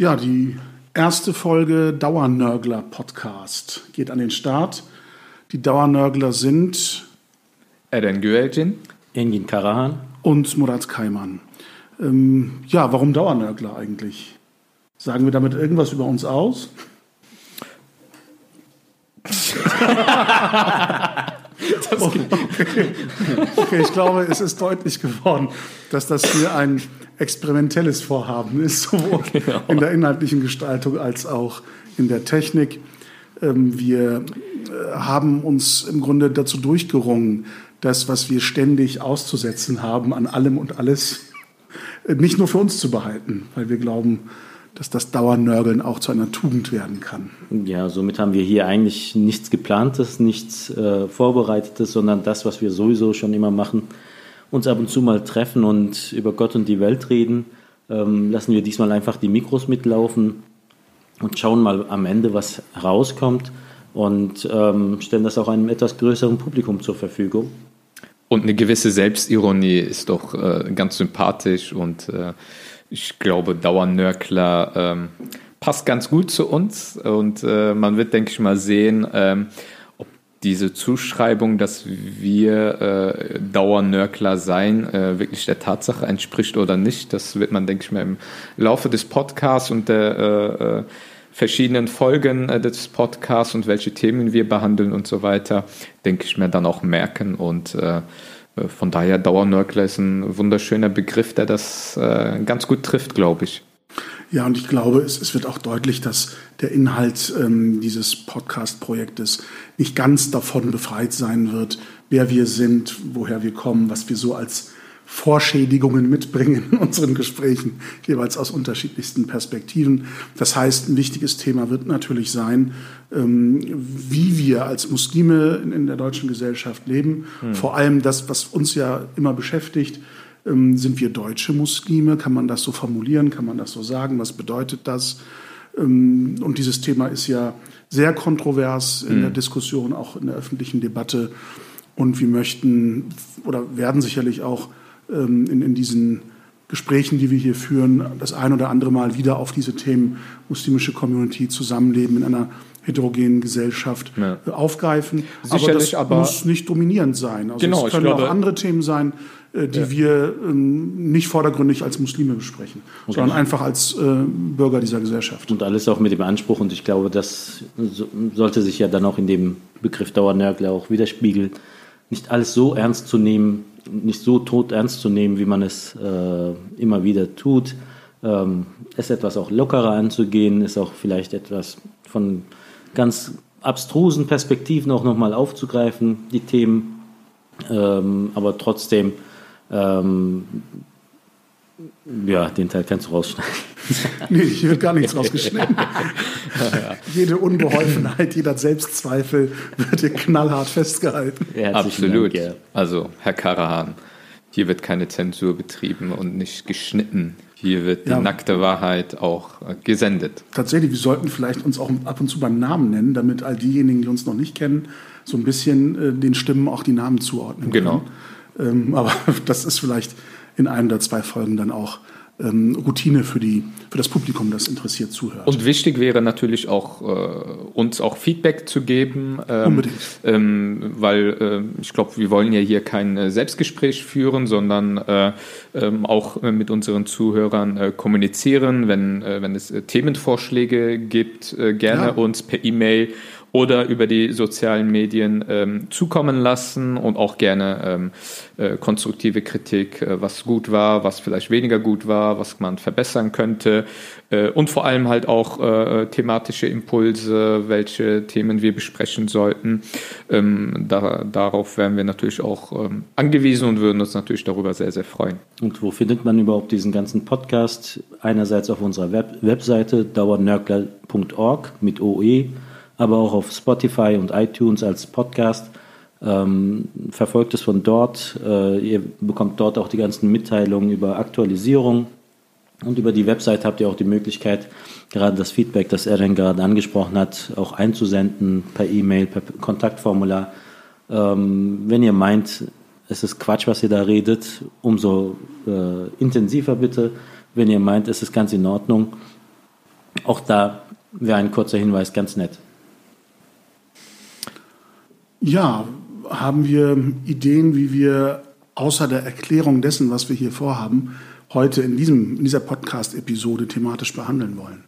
Ja, die erste Folge Dauernörgler Podcast geht an den Start. Die Dauernörgler sind Eren Güelcin, Engin Karahan und Murat Kaiman. Ähm, ja, warum Dauernörgler eigentlich? Sagen wir damit irgendwas über uns aus? okay. okay, ich glaube, es ist deutlich geworden, dass das hier ein experimentelles Vorhaben ist, sowohl genau. in der inhaltlichen Gestaltung als auch in der Technik. Ähm, wir äh, haben uns im Grunde dazu durchgerungen, das, was wir ständig auszusetzen haben, an allem und alles, äh, nicht nur für uns zu behalten, weil wir glauben, dass das Dauernörgeln auch zu einer Tugend werden kann. Ja, somit haben wir hier eigentlich nichts geplantes, nichts äh, vorbereitetes, sondern das, was wir sowieso schon immer machen, uns ab und zu mal treffen und über Gott und die Welt reden. Ähm, lassen wir diesmal einfach die Mikros mitlaufen und schauen mal am Ende, was rauskommt und ähm, stellen das auch einem etwas größeren Publikum zur Verfügung. Und eine gewisse Selbstironie ist doch äh, ganz sympathisch und äh, ich glaube, Dauernörkler ähm, passt ganz gut zu uns und äh, man wird, denke ich mal, sehen, ähm, ob diese Zuschreibung, dass wir äh, Dauernörkler sein, äh, wirklich der Tatsache entspricht oder nicht. Das wird man, denke ich mal, im Laufe des Podcasts und der äh, äh verschiedenen Folgen äh, des Podcasts und welche Themen wir behandeln und so weiter, denke ich mir dann auch merken und äh, von daher Dauernörgler ist ein wunderschöner Begriff, der das äh, ganz gut trifft, glaube ich. Ja, und ich glaube, es, es wird auch deutlich, dass der Inhalt ähm, dieses Podcast-Projektes nicht ganz davon befreit sein wird, wer wir sind, woher wir kommen, was wir so als Vorschädigungen mitbringen in unseren Gesprächen, jeweils aus unterschiedlichsten Perspektiven. Das heißt, ein wichtiges Thema wird natürlich sein, ähm, wie wir als Muslime in der deutschen Gesellschaft leben. Hm. Vor allem das, was uns ja immer beschäftigt, ähm, sind wir deutsche Muslime? Kann man das so formulieren? Kann man das so sagen? Was bedeutet das? Ähm, und dieses Thema ist ja sehr kontrovers in hm. der Diskussion, auch in der öffentlichen Debatte. Und wir möchten oder werden sicherlich auch in, in diesen Gesprächen, die wir hier führen, das ein oder andere Mal wieder auf diese Themen muslimische Community, Zusammenleben in einer heterogenen Gesellschaft ja. Äh, aufgreifen. Sicherlich, aber das aber muss nicht dominierend sein. Also genau, es können glaube, auch andere Themen sein, äh, die ja. wir ähm, nicht vordergründig als Muslime besprechen, okay. sondern einfach als äh, Bürger dieser Gesellschaft. Und alles auch mit dem Anspruch, und ich glaube, das sollte sich ja dann auch in dem Begriff Dauernörgler auch widerspiegeln, nicht alles so ernst zu nehmen, nicht so tot ernst zu nehmen, wie man es äh, immer wieder tut. Ähm, es etwas auch lockerer anzugehen, ist auch vielleicht etwas von ganz abstrusen Perspektiven auch nochmal aufzugreifen, die Themen, ähm, aber trotzdem ähm, ja, den Teil kannst du rausschneiden. nee, hier wird gar nichts rausgeschnitten. ja. Jede Unbeholfenheit, jeder Selbstzweifel wird hier knallhart festgehalten. Absolut. Dank, ja. Also, Herr Karahan, hier wird keine Zensur betrieben und nicht geschnitten. Hier wird die ja. nackte Wahrheit auch äh, gesendet. Tatsächlich, wir sollten vielleicht uns auch ab und zu beim Namen nennen, damit all diejenigen, die uns noch nicht kennen, so ein bisschen äh, den Stimmen auch die Namen zuordnen genau. können. Genau. Ähm, aber das ist vielleicht in einem oder zwei Folgen dann auch ähm, Routine für, die, für das Publikum, das interessiert zuhört. Und wichtig wäre natürlich auch, äh, uns auch Feedback zu geben. Ähm, Unbedingt. Ähm, weil äh, ich glaube, wir wollen ja hier kein äh, Selbstgespräch führen, sondern äh, ähm, auch mit unseren Zuhörern äh, kommunizieren. Wenn, äh, wenn es Themenvorschläge gibt, gerne ja. uns per E-Mail oder über die sozialen Medien ähm, zukommen lassen und auch gerne ähm, äh, konstruktive Kritik, äh, was gut war, was vielleicht weniger gut war, was man verbessern könnte äh, und vor allem halt auch äh, thematische Impulse, welche Themen wir besprechen sollten. Ähm, da, darauf wären wir natürlich auch ähm, angewiesen und würden uns natürlich darüber sehr, sehr freuen. Und wo findet man überhaupt diesen ganzen Podcast? Einerseits auf unserer Web Webseite dauernörgler.org mit OE aber auch auf Spotify und iTunes als Podcast. Ähm, verfolgt es von dort. Äh, ihr bekommt dort auch die ganzen Mitteilungen über Aktualisierung. Und über die Website habt ihr auch die Möglichkeit, gerade das Feedback, das er dann gerade angesprochen hat, auch einzusenden per E-Mail, per Kontaktformular. Ähm, wenn ihr meint, es ist Quatsch, was ihr da redet, umso äh, intensiver bitte. Wenn ihr meint, es ist ganz in Ordnung, auch da wäre ein kurzer Hinweis ganz nett. Ja, haben wir Ideen, wie wir außer der Erklärung dessen, was wir hier vorhaben, heute in, diesem, in dieser Podcast-Episode thematisch behandeln wollen?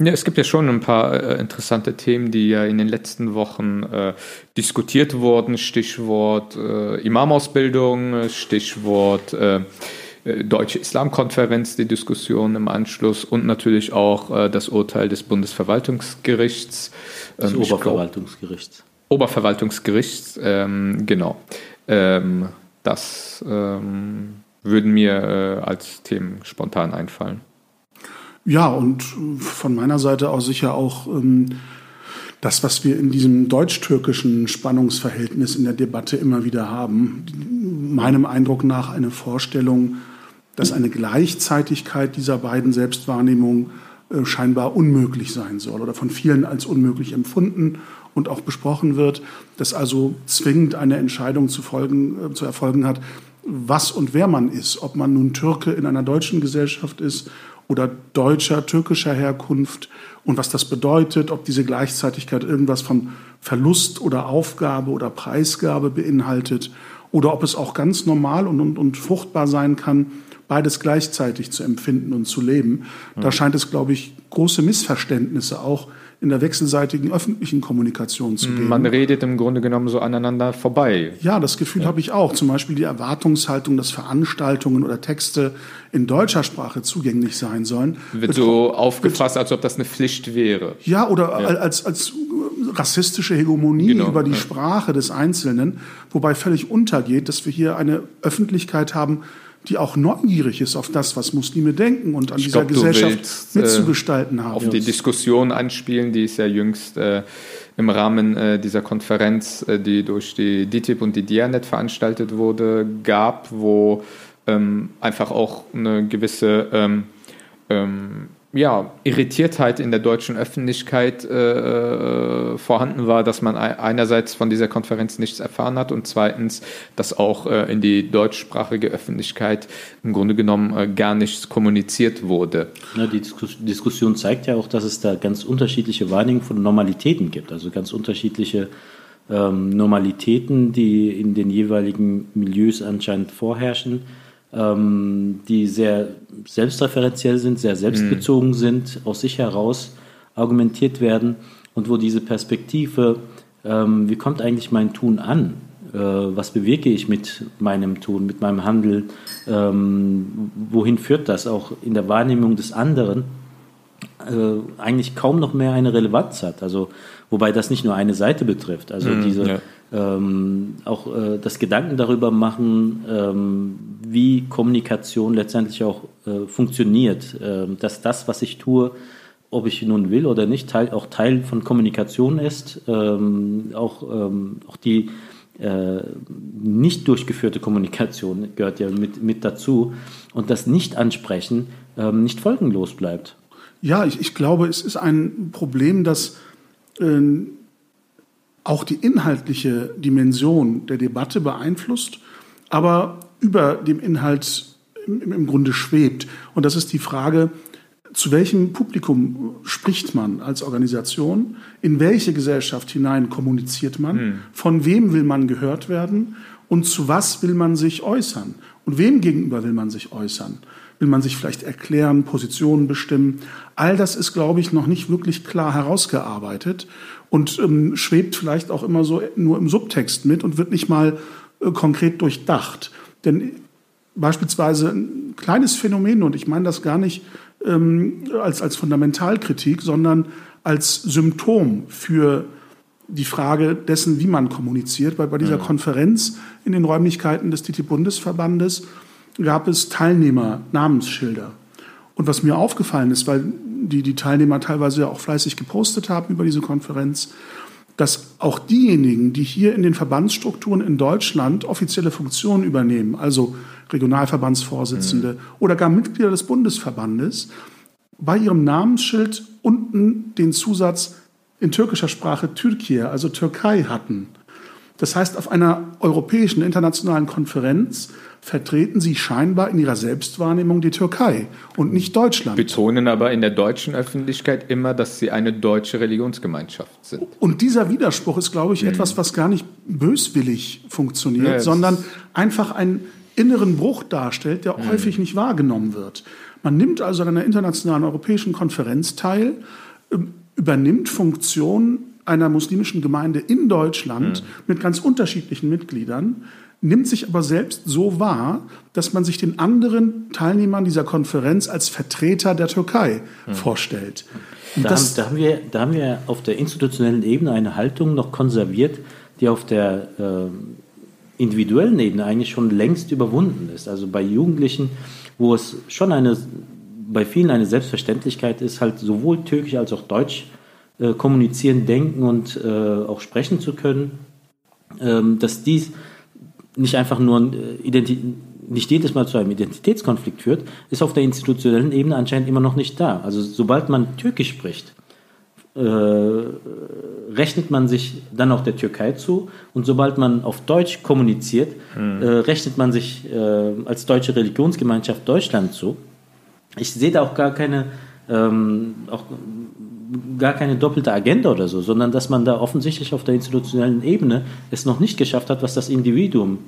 Ja, es gibt ja schon ein paar äh, interessante Themen, die ja in den letzten Wochen äh, diskutiert wurden. Stichwort äh, Imamausbildung, Stichwort äh, äh, Deutsche Islamkonferenz, die Diskussion im Anschluss und natürlich auch äh, das Urteil des Bundesverwaltungsgerichts. Des ähm, Oberverwaltungsgerichts. Oberverwaltungsgerichts, ähm, genau. Ähm, das ähm, würden mir als Themen spontan einfallen. Ja, und von meiner Seite aus sicher auch ähm, das, was wir in diesem deutsch-türkischen Spannungsverhältnis in der Debatte immer wieder haben. Meinem Eindruck nach eine Vorstellung, dass eine Gleichzeitigkeit dieser beiden Selbstwahrnehmungen äh, scheinbar unmöglich sein soll oder von vielen als unmöglich empfunden und auch besprochen wird, dass also zwingend eine Entscheidung zu, folgen, äh, zu erfolgen hat, was und wer man ist, ob man nun Türke in einer deutschen Gesellschaft ist oder deutscher, türkischer Herkunft und was das bedeutet, ob diese Gleichzeitigkeit irgendwas von Verlust oder Aufgabe oder Preisgabe beinhaltet oder ob es auch ganz normal und, und, und fruchtbar sein kann, beides gleichzeitig zu empfinden und zu leben. Da scheint es, glaube ich, große Missverständnisse auch in der wechselseitigen öffentlichen Kommunikation zu geben. Man redet im Grunde genommen so aneinander vorbei. Ja, das Gefühl ja. habe ich auch. Zum Beispiel die Erwartungshaltung, dass Veranstaltungen oder Texte in deutscher Sprache zugänglich sein sollen. Wird, wird so aufgefasst, als ob das eine Pflicht wäre. Ja, oder ja. als, als rassistische Hegemonie genau, über die ja. Sprache des Einzelnen, wobei völlig untergeht, dass wir hier eine Öffentlichkeit haben, die auch neugierig ist auf das, was Muslime denken und an ich dieser glaub, Gesellschaft willst, mitzugestalten äh, haben. Auf die Diskussion anspielen, die es ja jüngst äh, im Rahmen äh, dieser Konferenz, äh, die durch die DTIP und die Dianet veranstaltet wurde, gab, wo ähm, einfach auch eine gewisse ähm, ähm, ja, Irritiertheit in der deutschen Öffentlichkeit äh, äh, vorhanden war, dass man einerseits von dieser Konferenz nichts erfahren hat und zweitens, dass auch äh, in die deutschsprachige Öffentlichkeit im Grunde genommen äh, gar nichts kommuniziert wurde. Ja, die Diskussion zeigt ja auch, dass es da ganz unterschiedliche Wahrnehmungen von Normalitäten gibt, also ganz unterschiedliche ähm, Normalitäten, die in den jeweiligen Milieus anscheinend vorherrschen ähm, die sehr selbstreferenziell sind, sehr selbstbezogen mhm. sind, aus sich heraus argumentiert werden und wo diese Perspektive, ähm, wie kommt eigentlich mein Tun an? Äh, was bewege ich mit meinem Tun, mit meinem Handeln? Ähm, wohin führt das auch in der Wahrnehmung des anderen? Äh, eigentlich kaum noch mehr eine Relevanz hat. Also, wobei das nicht nur eine Seite betrifft. Also mhm, diese ja. ähm, auch äh, das Gedanken darüber machen, ähm, wie Kommunikation letztendlich auch äh, funktioniert, äh, dass das, was ich tue, ob ich nun will oder nicht, Teil, auch Teil von Kommunikation ist, ähm, auch, ähm, auch die äh, nicht durchgeführte Kommunikation gehört ja mit, mit dazu und das Nicht-Ansprechen ähm, nicht folgenlos bleibt. Ja, ich, ich glaube, es ist ein Problem, dass äh, auch die inhaltliche Dimension der Debatte beeinflusst, aber über dem Inhalt im, im Grunde schwebt. Und das ist die Frage, zu welchem Publikum spricht man als Organisation? In welche Gesellschaft hinein kommuniziert man? Hm. Von wem will man gehört werden? Und zu was will man sich äußern? Und wem gegenüber will man sich äußern? Will man sich vielleicht erklären, Positionen bestimmen? All das ist, glaube ich, noch nicht wirklich klar herausgearbeitet und ähm, schwebt vielleicht auch immer so nur im Subtext mit und wird nicht mal äh, konkret durchdacht. Denn beispielsweise ein kleines Phänomen, und ich meine das gar nicht ähm, als, als Fundamentalkritik, sondern als Symptom für die Frage dessen, wie man kommuniziert. Weil bei dieser. Konferenz in den Räumlichkeiten des TT-Bundesverbandes gab es Teilnehmer-Namensschilder. Und was mir aufgefallen ist, weil die, die Teilnehmer teilweise ja auch fleißig gepostet haben über diese Konferenz, dass auch diejenigen, die hier in den Verbandsstrukturen in Deutschland offizielle Funktionen übernehmen, also Regionalverbandsvorsitzende mhm. oder gar Mitglieder des Bundesverbandes, bei ihrem Namensschild unten den Zusatz in türkischer Sprache Türkei, also Türkei hatten. Das heißt, auf einer europäischen internationalen Konferenz vertreten sie scheinbar in ihrer Selbstwahrnehmung die Türkei und nicht Deutschland. Betonen aber in der deutschen Öffentlichkeit immer, dass sie eine deutsche Religionsgemeinschaft sind. Und dieser Widerspruch ist, glaube ich, mhm. etwas, was gar nicht böswillig funktioniert, ja, sondern einfach einen inneren Bruch darstellt, der mhm. häufig nicht wahrgenommen wird. Man nimmt also an einer internationalen europäischen Konferenz teil, ähm, übernimmt Funktionen einer muslimischen Gemeinde in Deutschland mhm. mit ganz unterschiedlichen Mitgliedern, nimmt sich aber selbst so wahr, dass man sich den anderen Teilnehmern dieser Konferenz als Vertreter der Türkei mhm. vorstellt. Da haben, da, haben, wir, da haben wir auf der institutionellen Ebene eine Haltung noch konserviert, die auf der äh, individuellen Ebene eigentlich schon längst überwunden ist. Also bei Jugendlichen, wo es schon eine, bei vielen eine Selbstverständlichkeit ist, halt sowohl türkisch als auch deutsch äh, kommunizieren, denken und äh, auch sprechen zu können, ähm, dass dies nicht einfach nur äh, nicht jedes Mal zu einem Identitätskonflikt führt, ist auf der institutionellen Ebene anscheinend immer noch nicht da. Also sobald man Türkisch spricht, äh, rechnet man sich dann auch der Türkei zu und sobald man auf Deutsch kommuniziert, mhm. äh, rechnet man sich äh, als deutsche Religionsgemeinschaft Deutschland zu. Ich sehe da auch gar keine, ähm, auch gar keine doppelte Agenda oder so, sondern dass man da offensichtlich auf der institutionellen Ebene es noch nicht geschafft hat, was das Individuum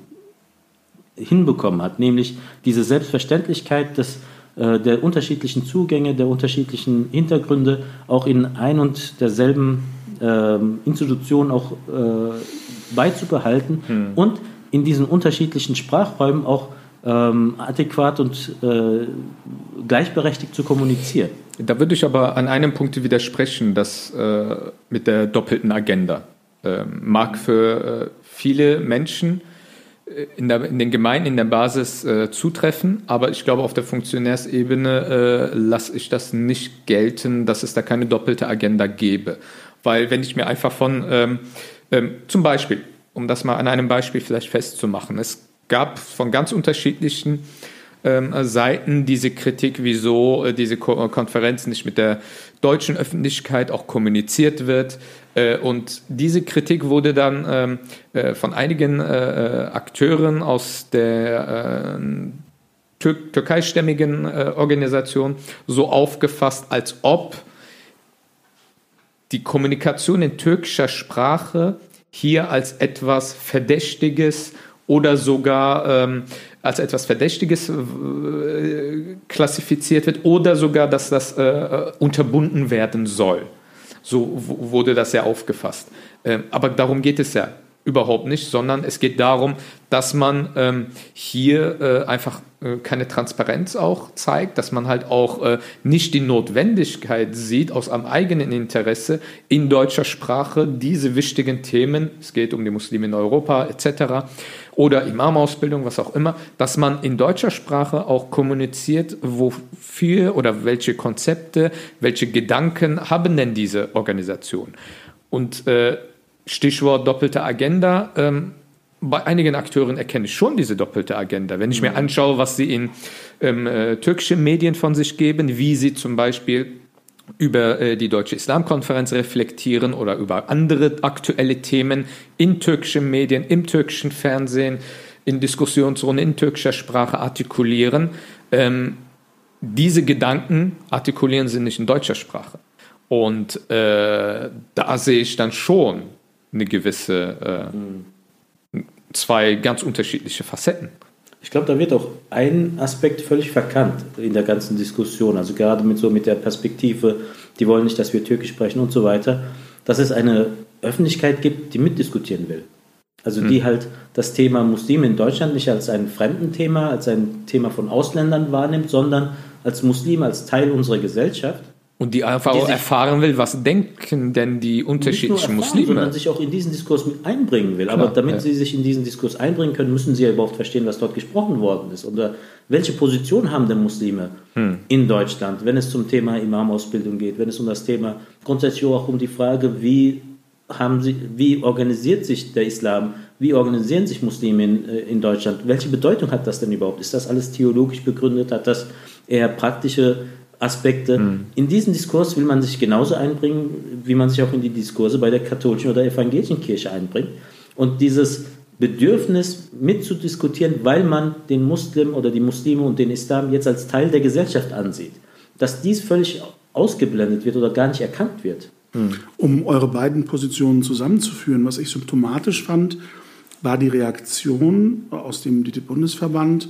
hinbekommen hat, nämlich diese Selbstverständlichkeit des, äh, der unterschiedlichen Zugänge, der unterschiedlichen Hintergründe auch in ein und derselben äh, Institution auch äh, beizubehalten hm. und in diesen unterschiedlichen Sprachräumen auch ähm, adäquat und äh, gleichberechtigt zu kommunizieren. Da würde ich aber an einem Punkt widersprechen, dass äh, mit der doppelten Agenda äh, mag für äh, viele Menschen äh, in, der, in, den Gemeinden, in der Basis äh, zutreffen, aber ich glaube, auf der Funktionärsebene lasse ich das nicht gelten, dass es da keine doppelte Agenda gäbe. Weil wenn ich mir einfach von, ähm, ähm, zum Beispiel, um das mal an einem Beispiel vielleicht festzumachen, es gab von ganz unterschiedlichen ähm, Seiten diese Kritik, wieso äh, diese Ko Konferenz nicht mit der deutschen Öffentlichkeit auch kommuniziert wird. Äh, und diese Kritik wurde dann ähm, äh, von einigen äh, äh, Akteuren aus der äh, Tür türkeistämmigen Organisation so aufgefasst, als ob die Kommunikation in türkischer Sprache hier als etwas Verdächtiges oder sogar ähm, als etwas Verdächtiges äh, klassifiziert wird oder sogar, dass das äh, unterbunden werden soll. So wurde das ja aufgefasst. Ähm, aber darum geht es ja überhaupt nicht, sondern es geht darum, dass man ähm, hier äh, einfach äh, keine Transparenz auch zeigt, dass man halt auch äh, nicht die Notwendigkeit sieht, aus einem eigenen Interesse in deutscher Sprache diese wichtigen Themen, es geht um die Muslime in Europa etc., oder Imamausbildung, was auch immer, dass man in deutscher Sprache auch kommuniziert, wofür oder welche Konzepte, welche Gedanken haben denn diese Organisationen. Und äh, Stichwort doppelte Agenda. Ähm, bei einigen Akteuren erkenne ich schon diese doppelte Agenda. Wenn ich mir mhm. anschaue, was sie in ähm, äh, türkischen Medien von sich geben, wie sie zum Beispiel über äh, die Deutsche Islamkonferenz reflektieren oder über andere aktuelle Themen in türkischen Medien, im türkischen Fernsehen, in Diskussionsrunden in türkischer Sprache artikulieren. Ähm, diese Gedanken artikulieren sie nicht in deutscher Sprache. Und äh, da sehe ich dann schon eine gewisse, äh, zwei ganz unterschiedliche Facetten. Ich glaube, da wird auch ein Aspekt völlig verkannt in der ganzen Diskussion. Also gerade mit so mit der Perspektive, die wollen nicht, dass wir Türkisch sprechen und so weiter, dass es eine Öffentlichkeit gibt, die mitdiskutieren will. Also die hm. halt das Thema Muslime in Deutschland nicht als ein Fremdenthema, als ein Thema von Ausländern wahrnimmt, sondern als Muslime, als Teil unserer Gesellschaft und die einfach die erfahren will, was denken denn die unterschiedlichen erfahren, Muslime? Sondern sich auch in diesen Diskurs mit einbringen will. Klar, Aber damit ja. sie sich in diesen Diskurs einbringen können, müssen sie ja überhaupt verstehen, was dort gesprochen worden ist. Oder welche Position haben denn Muslime hm. in Deutschland, wenn es zum Thema Imamausbildung geht, wenn es um das Thema, grundsätzlich auch um die Frage, wie, haben sie, wie organisiert sich der Islam, wie organisieren sich Muslime in, äh, in Deutschland, welche Bedeutung hat das denn überhaupt? Ist das alles theologisch begründet? Hat das eher praktische Aspekte. Mhm. In diesen Diskurs will man sich genauso einbringen, wie man sich auch in die Diskurse bei der katholischen oder evangelischen Kirche einbringt. Und dieses Bedürfnis mitzudiskutieren, weil man den Muslim oder die Muslime und den Islam jetzt als Teil der Gesellschaft ansieht, dass dies völlig ausgeblendet wird oder gar nicht erkannt wird. Um eure beiden Positionen zusammenzuführen, was ich symptomatisch fand, war die Reaktion aus dem DITIB-Bundesverband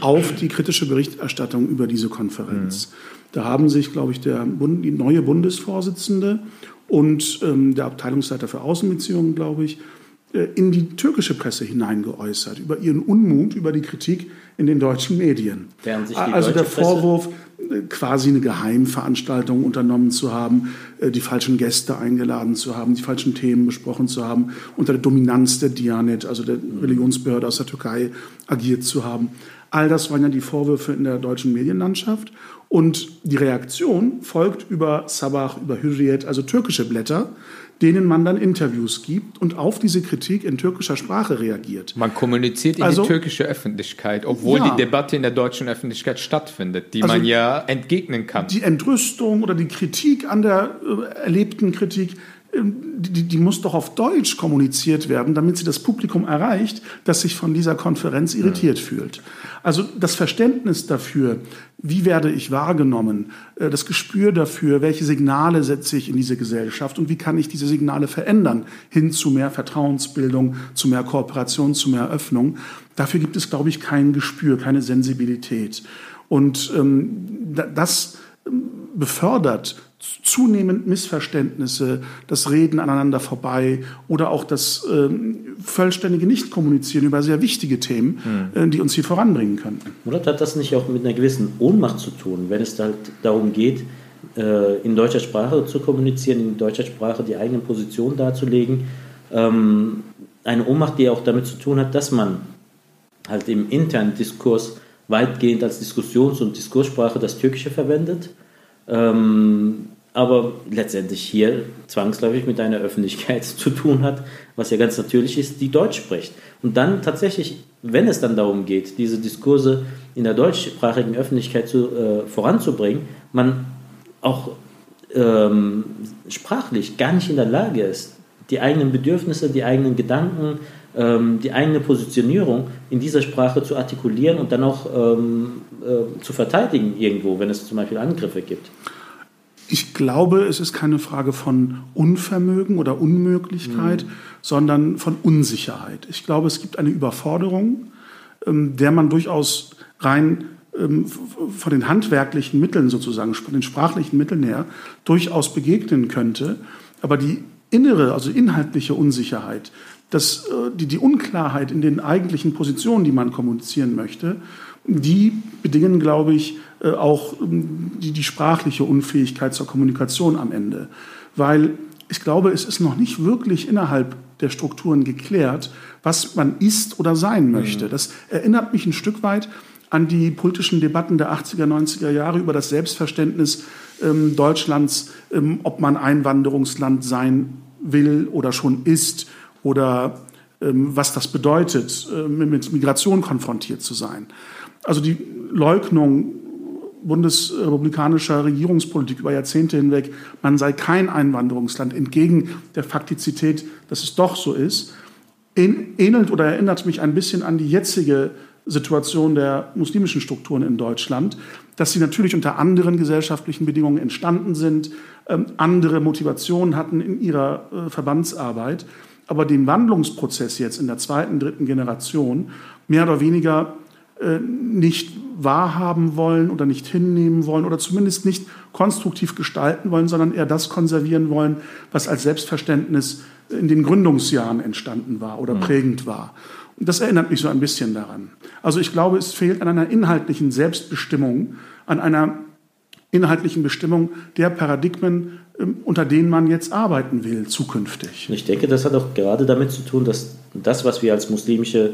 auf die kritische Berichterstattung über diese Konferenz. Mhm. Da haben sich, glaube ich, der Bund, die neue Bundesvorsitzende und ähm, der Abteilungsleiter für Außenbeziehungen, glaube ich, äh, in die türkische Presse hineingeäußert, über ihren Unmut, über die Kritik in den deutschen Medien. also der Vorwurf? Äh, quasi eine Geheimveranstaltung unternommen zu haben, äh, die falschen Gäste eingeladen zu haben, die falschen Themen besprochen zu haben, unter der Dominanz der Dianet, also der Religionsbehörde aus der Türkei, agiert zu haben. All das waren ja die Vorwürfe in der deutschen Medienlandschaft. Und die Reaktion folgt über Sabah, über Hürriyet, also türkische Blätter, denen man dann Interviews gibt und auf diese Kritik in türkischer Sprache reagiert. Man kommuniziert in also, die türkische Öffentlichkeit, obwohl ja, die Debatte in der deutschen Öffentlichkeit stattfindet, die also man ja entgegnen kann. Die Entrüstung oder die Kritik an der äh, erlebten Kritik die, die, muss doch auf Deutsch kommuniziert werden, damit sie das Publikum erreicht, das sich von dieser Konferenz irritiert mhm. fühlt. Also das Verständnis dafür, wie werde ich wahrgenommen, äh, das Gespür dafür, welche Signale setze ich in diese Gesellschaft und wie kann ich diese Signale verändern hin zu mehr Vertrauensbildung, zu mehr Kooperation, zu mehr Öffnung. Dafür gibt es, glaube ich, kein Gespür, keine Sensibilität. Und ähm, das ähm, befördert zunehmend Missverständnisse, das Reden aneinander vorbei oder auch das ähm, vollständige Nichtkommunizieren über sehr wichtige Themen, mhm. äh, die uns hier voranbringen könnten. Oder hat das nicht auch mit einer gewissen Ohnmacht zu tun, wenn es halt darum geht, äh, in deutscher Sprache zu kommunizieren, in deutscher Sprache die eigenen Positionen darzulegen? Ähm, eine Ohnmacht, die auch damit zu tun hat, dass man halt im internen Diskurs weitgehend als Diskussions- und Diskurssprache das Türkische verwendet. Ähm, aber letztendlich hier zwangsläufig mit einer Öffentlichkeit zu tun hat, was ja ganz natürlich ist, die Deutsch spricht. Und dann tatsächlich, wenn es dann darum geht, diese Diskurse in der deutschsprachigen Öffentlichkeit zu, äh, voranzubringen, man auch ähm, sprachlich gar nicht in der Lage ist, die eigenen Bedürfnisse, die eigenen Gedanken, die eigene Positionierung in dieser Sprache zu artikulieren und dann auch ähm, äh, zu verteidigen irgendwo, wenn es zum Beispiel Angriffe gibt. Ich glaube, es ist keine Frage von Unvermögen oder Unmöglichkeit, mhm. sondern von Unsicherheit. Ich glaube, es gibt eine Überforderung, ähm, der man durchaus rein ähm, von den handwerklichen Mitteln sozusagen, von den sprachlichen Mitteln her, durchaus begegnen könnte. Aber die innere, also inhaltliche Unsicherheit, das, äh, die, die Unklarheit in den eigentlichen Positionen, die man kommunizieren möchte, die bedingen, glaube ich, äh, auch ähm, die, die sprachliche Unfähigkeit zur Kommunikation am Ende. Weil ich glaube, es ist noch nicht wirklich innerhalb der Strukturen geklärt, was man ist oder sein möchte. Mhm. Das erinnert mich ein Stück weit an die politischen Debatten der 80er, 90er Jahre über das Selbstverständnis ähm, Deutschlands, ähm, ob man Einwanderungsland sein will oder schon ist oder ähm, was das bedeutet, äh, mit Migration konfrontiert zu sein. Also die Leugnung bundesrepublikanischer Regierungspolitik über Jahrzehnte hinweg, man sei kein Einwanderungsland, entgegen der Faktizität, dass es doch so ist, ähnelt oder erinnert mich ein bisschen an die jetzige Situation der muslimischen Strukturen in Deutschland, dass sie natürlich unter anderen gesellschaftlichen Bedingungen entstanden sind, ähm, andere Motivationen hatten in ihrer äh, Verbandsarbeit, aber den Wandlungsprozess jetzt in der zweiten, dritten Generation mehr oder weniger äh, nicht wahrhaben wollen oder nicht hinnehmen wollen oder zumindest nicht konstruktiv gestalten wollen, sondern eher das konservieren wollen, was als Selbstverständnis in den Gründungsjahren entstanden war oder mhm. prägend war. Und das erinnert mich so ein bisschen daran. Also ich glaube, es fehlt an einer inhaltlichen Selbstbestimmung, an einer inhaltlichen Bestimmung der Paradigmen, ähm, unter denen man jetzt arbeiten will, zukünftig. Ich denke, das hat auch gerade damit zu tun, dass das, was wir als muslimische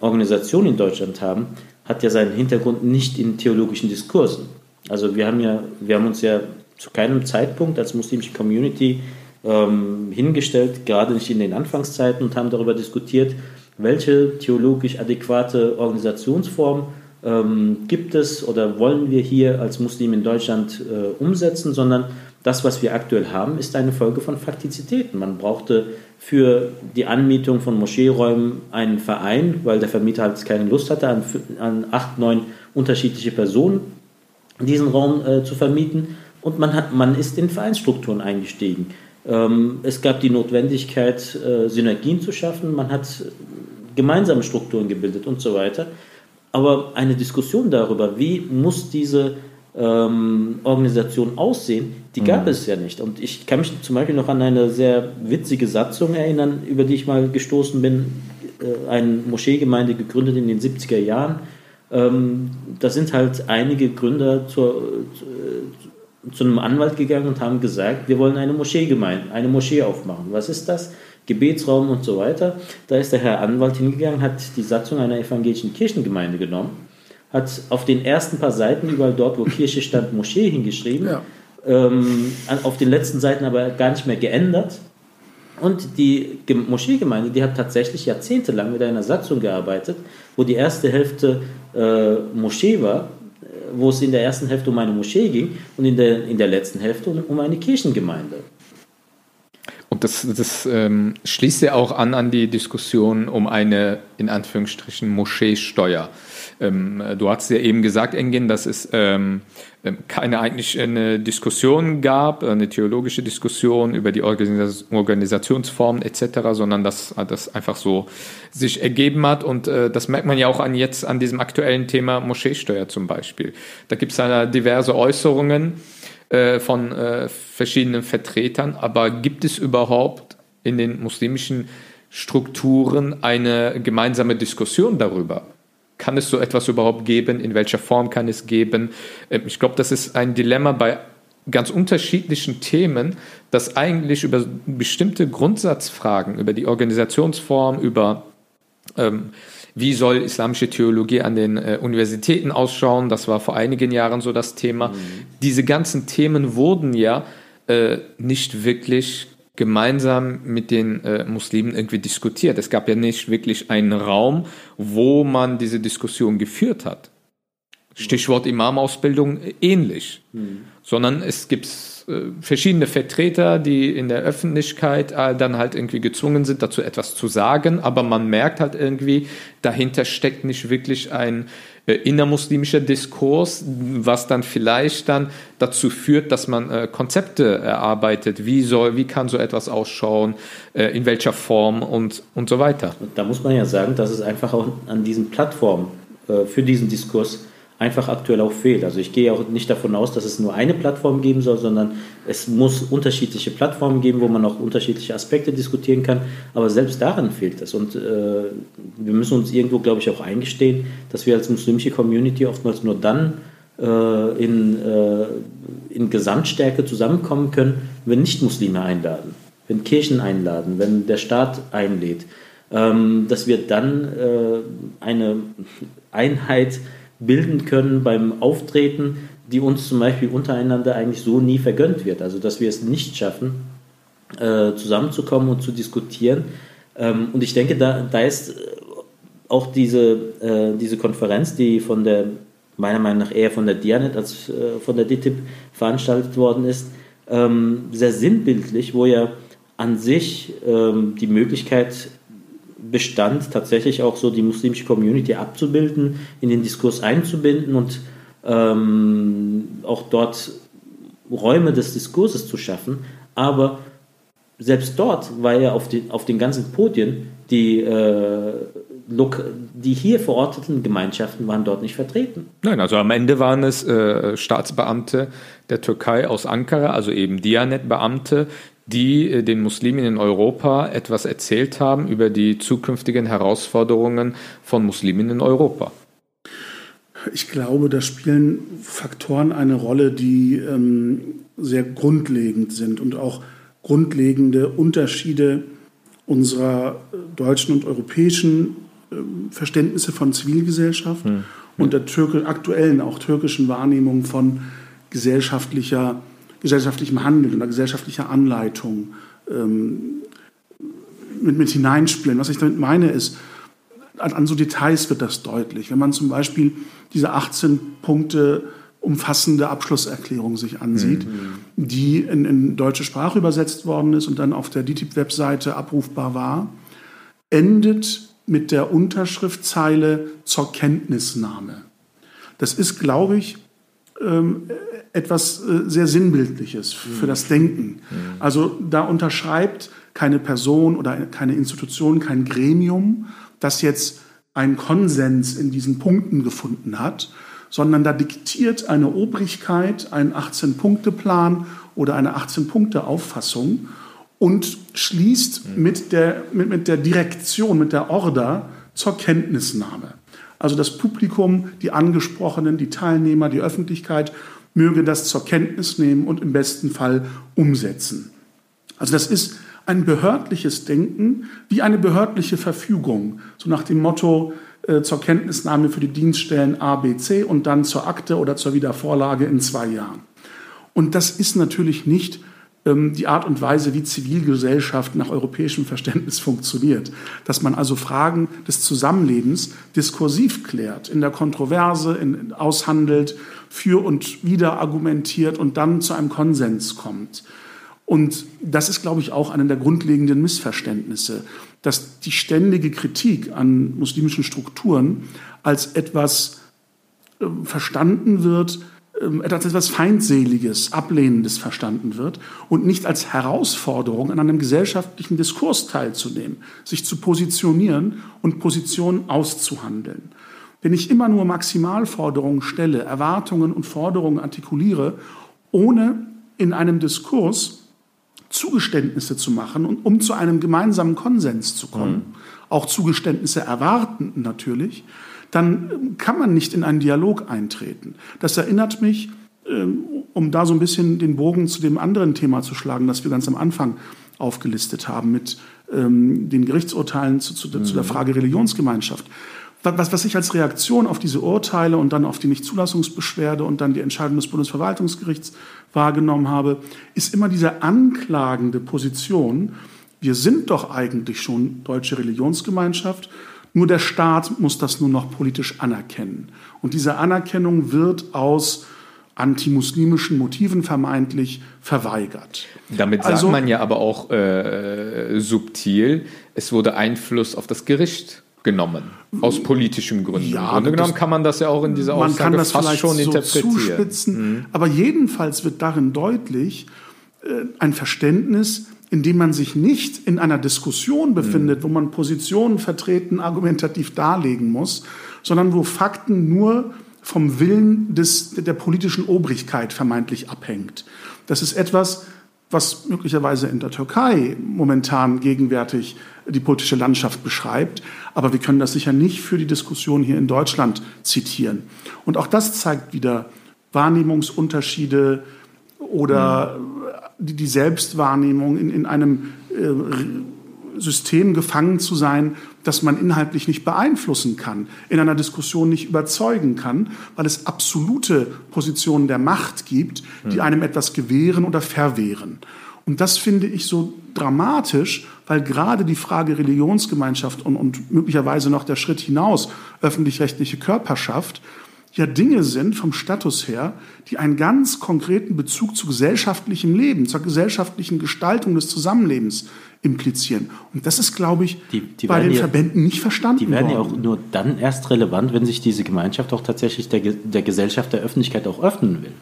Organisation in Deutschland haben, hat ja seinen Hintergrund nicht in theologischen Diskursen. Also wir haben ja, wir haben uns ja zu keinem Zeitpunkt als muslimische Community ähm, hingestellt, gerade nicht in den Anfangszeiten, und haben darüber diskutiert, welche theologisch adäquate Organisationsform ähm, gibt es oder wollen wir hier als Muslim in Deutschland äh, umsetzen, sondern das, was wir aktuell haben, ist eine Folge von Faktizitäten. Man brauchte für die Anmietung von Moscheeräumen einen Verein, weil der Vermieter halt keine Lust hatte, an, an acht, neun unterschiedliche Personen diesen Raum äh, zu vermieten. Und man, hat, man ist in Vereinsstrukturen eingestiegen. Ähm, es gab die Notwendigkeit, äh, Synergien zu schaffen. Man hat gemeinsame Strukturen gebildet und so weiter. Aber eine Diskussion darüber, wie muss diese ähm, Organisation aussehen, die gab mhm. es ja nicht. Und ich kann mich zum Beispiel noch an eine sehr witzige Satzung erinnern, über die ich mal gestoßen bin. Äh, eine Moscheegemeinde gegründet in den 70er Jahren. Ähm, da sind halt einige Gründer zur, zu, äh, zu einem Anwalt gegangen und haben gesagt, wir wollen eine Moscheegemeinde, eine Moschee aufmachen. Was ist das? Gebetsraum und so weiter. Da ist der Herr Anwalt hingegangen, hat die Satzung einer evangelischen Kirchengemeinde genommen, hat auf den ersten paar Seiten überall dort, wo Kirche stand, Moschee hingeschrieben, ja. ähm, auf den letzten Seiten aber gar nicht mehr geändert. Und die Moscheegemeinde, die hat tatsächlich jahrzehntelang mit einer Satzung gearbeitet, wo die erste Hälfte äh, Moschee war, wo es in der ersten Hälfte um eine Moschee ging und in der, in der letzten Hälfte um, um eine Kirchengemeinde. Und das, das ähm, schließt ja auch an an die Diskussion um eine, in Anführungsstrichen, Moscheesteuer. Ähm, du hast ja eben gesagt, Engin, dass es ähm, ähm, keine eigentlich eine Diskussion gab, eine theologische Diskussion über die Organis Organisationsformen etc., sondern dass das einfach so sich ergeben hat. Und äh, das merkt man ja auch an jetzt an diesem aktuellen Thema Moscheesteuer zum Beispiel. Da gibt es diverse Äußerungen äh, von äh, verschiedenen Vertretern, aber gibt es überhaupt in den muslimischen Strukturen eine gemeinsame Diskussion darüber? Kann es so etwas überhaupt geben? In welcher Form kann es geben? Ähm, ich glaube, das ist ein Dilemma bei ganz unterschiedlichen Themen, dass eigentlich über bestimmte Grundsatzfragen, über die Organisationsform, über ähm, wie soll islamische Theologie an den äh, Universitäten ausschauen? Das war vor einigen Jahren so das Thema. Mhm. Diese ganzen Themen wurden ja äh, nicht wirklich gemeinsam mit den äh, Muslimen irgendwie diskutiert. Es gab ja nicht wirklich einen Raum, wo man diese Diskussion geführt hat. Stichwort Imamausbildung äh, ähnlich, mhm. sondern es gibt verschiedene Vertreter, die in der Öffentlichkeit äh, dann halt irgendwie gezwungen sind, dazu etwas zu sagen, aber man merkt halt irgendwie, dahinter steckt nicht wirklich ein äh, innermuslimischer Diskurs, was dann vielleicht dann dazu führt, dass man äh, Konzepte erarbeitet, wie soll, wie kann so etwas ausschauen, äh, in welcher Form und, und so weiter. Da muss man ja sagen, dass es einfach auch an diesen Plattformen äh, für diesen Diskurs einfach aktuell auch fehlt. Also ich gehe auch nicht davon aus, dass es nur eine Plattform geben soll, sondern es muss unterschiedliche Plattformen geben, wo man auch unterschiedliche Aspekte diskutieren kann. Aber selbst daran fehlt es. Und äh, wir müssen uns irgendwo, glaube ich, auch eingestehen, dass wir als muslimische Community oftmals nur dann äh, in, äh, in Gesamtstärke zusammenkommen können, wenn Nicht-Muslime einladen, wenn Kirchen einladen, wenn der Staat einlädt. Ähm, dass wir dann äh, eine Einheit bilden können beim Auftreten, die uns zum Beispiel untereinander eigentlich so nie vergönnt wird. Also dass wir es nicht schaffen, äh, zusammenzukommen und zu diskutieren. Ähm, und ich denke, da, da ist äh, auch diese, äh, diese Konferenz, die von der, meiner Meinung nach eher von der Dianet als äh, von der DTIP veranstaltet worden ist, ähm, sehr sinnbildlich, wo ja an sich ähm, die Möglichkeit bestand, tatsächlich auch so die muslimische Community abzubilden, in den Diskurs einzubinden und ähm, auch dort Räume des Diskurses zu schaffen. Aber selbst dort war ja auf, die, auf den ganzen Podien die, äh, die hier verorteten Gemeinschaften waren dort nicht vertreten. Nein, also am Ende waren es äh, Staatsbeamte der Türkei aus Ankara, also eben Dianet-Beamte, die äh, den Muslimen in Europa etwas erzählt haben über die zukünftigen Herausforderungen von Muslimen in Europa. Ich glaube, da spielen Faktoren eine Rolle, die ähm, sehr grundlegend sind und auch grundlegende Unterschiede unserer äh, deutschen und europäischen äh, Verständnisse von Zivilgesellschaft hm. und der aktuellen, auch türkischen Wahrnehmung von gesellschaftlicher gesellschaftlichem Handeln oder gesellschaftlicher Anleitung ähm, mit, mit hineinspielen. Was ich damit meine ist, an, an, so Details wird das deutlich. Wenn man zum Beispiel diese 18 Punkte umfassende Abschlusserklärung sich ansieht, mhm. die in, in, deutsche Sprache übersetzt worden ist und dann auf der DTIP-Webseite abrufbar war, endet mit der Unterschriftzeile zur Kenntnisnahme. Das ist, glaube ich, etwas äh, sehr Sinnbildliches für das Denken. Also da unterschreibt keine Person oder keine Institution, kein Gremium, das jetzt einen Konsens in diesen Punkten gefunden hat, sondern da diktiert eine Obrigkeit einen 18-Punkte-Plan oder eine 18-Punkte-Auffassung und schließt mit der, mit, mit der Direktion, mit der Order zur Kenntnisnahme. Also das Publikum, die Angesprochenen, die Teilnehmer, die Öffentlichkeit möge das zur Kenntnis nehmen und im besten Fall umsetzen. Also das ist ein behördliches Denken wie eine behördliche Verfügung, so nach dem Motto äh, zur Kenntnisnahme für die Dienststellen A, B, C und dann zur Akte oder zur Wiedervorlage in zwei Jahren. Und das ist natürlich nicht die Art und Weise, wie Zivilgesellschaft nach europäischem Verständnis funktioniert. Dass man also Fragen des Zusammenlebens diskursiv klärt, in der Kontroverse in, aushandelt, für und wider argumentiert und dann zu einem Konsens kommt. Und das ist, glaube ich, auch einer der grundlegenden Missverständnisse, dass die ständige Kritik an muslimischen Strukturen als etwas äh, verstanden wird, ähm, als etwas Feindseliges, Ablehnendes verstanden wird und nicht als Herausforderung, an einem gesellschaftlichen Diskurs teilzunehmen, sich zu positionieren und Positionen auszuhandeln. Wenn ich immer nur Maximalforderungen stelle, Erwartungen und Forderungen artikuliere, ohne in einem Diskurs Zugeständnisse zu machen und um zu einem gemeinsamen Konsens zu kommen, mhm. auch Zugeständnisse erwarten natürlich, dann kann man nicht in einen Dialog eintreten. Das erinnert mich, ähm, um da so ein bisschen den Bogen zu dem anderen Thema zu schlagen, das wir ganz am Anfang aufgelistet haben, mit ähm, den Gerichtsurteilen zu, zu, zu der mhm. Frage Religionsgemeinschaft. Was, was ich als Reaktion auf diese Urteile und dann auf die Nichtzulassungsbeschwerde und dann die Entscheidung des Bundesverwaltungsgerichts wahrgenommen habe, ist immer diese anklagende Position, wir sind doch eigentlich schon deutsche Religionsgemeinschaft nur der Staat muss das nur noch politisch anerkennen. Und diese Anerkennung wird aus antimuslimischen Motiven vermeintlich verweigert. Damit sagt also, man ja aber auch äh, subtil, es wurde Einfluss auf das Gericht genommen aus politischen Gründen. Ja, Im Grunde genommen kann man das ja auch in dieser Aussage man kann das fast schon so interpretieren. Zuspitzen, mhm. Aber jedenfalls wird darin deutlich äh, ein Verständnis, in dem man sich nicht in einer Diskussion befindet, mhm. wo man Positionen vertreten, argumentativ darlegen muss, sondern wo Fakten nur vom Willen des, der politischen Obrigkeit vermeintlich abhängt. Das ist etwas, was möglicherweise in der Türkei momentan gegenwärtig die politische Landschaft beschreibt. Aber wir können das sicher nicht für die Diskussion hier in Deutschland zitieren. Und auch das zeigt wieder Wahrnehmungsunterschiede oder mhm die, die Selbstwahrnehmung in, in einem äh, System gefangen zu sein, das man inhaltlich nicht beeinflussen kann, in einer Diskussion nicht überzeugen kann, weil es absolute Positionen der Macht gibt, die hm. einem etwas gewähren oder verwehren. Und das finde ich so dramatisch, weil gerade die Frage Religionsgemeinschaft und, und möglicherweise noch der Schritt hinaus öffentlich-rechtliche Körperschaft ja Dinge sind vom Status her, die einen ganz konkreten Bezug zu gesellschaftlichem Leben, zur gesellschaftlichen Gestaltung des Zusammenlebens implizieren. Und das ist, glaube ich, die, die bei den ja, Verbänden nicht verstanden Die werden worden. ja auch nur dann erst relevant, wenn sich diese Gemeinschaft auch tatsächlich der, der Gesellschaft, der Öffentlichkeit auch öffnen will.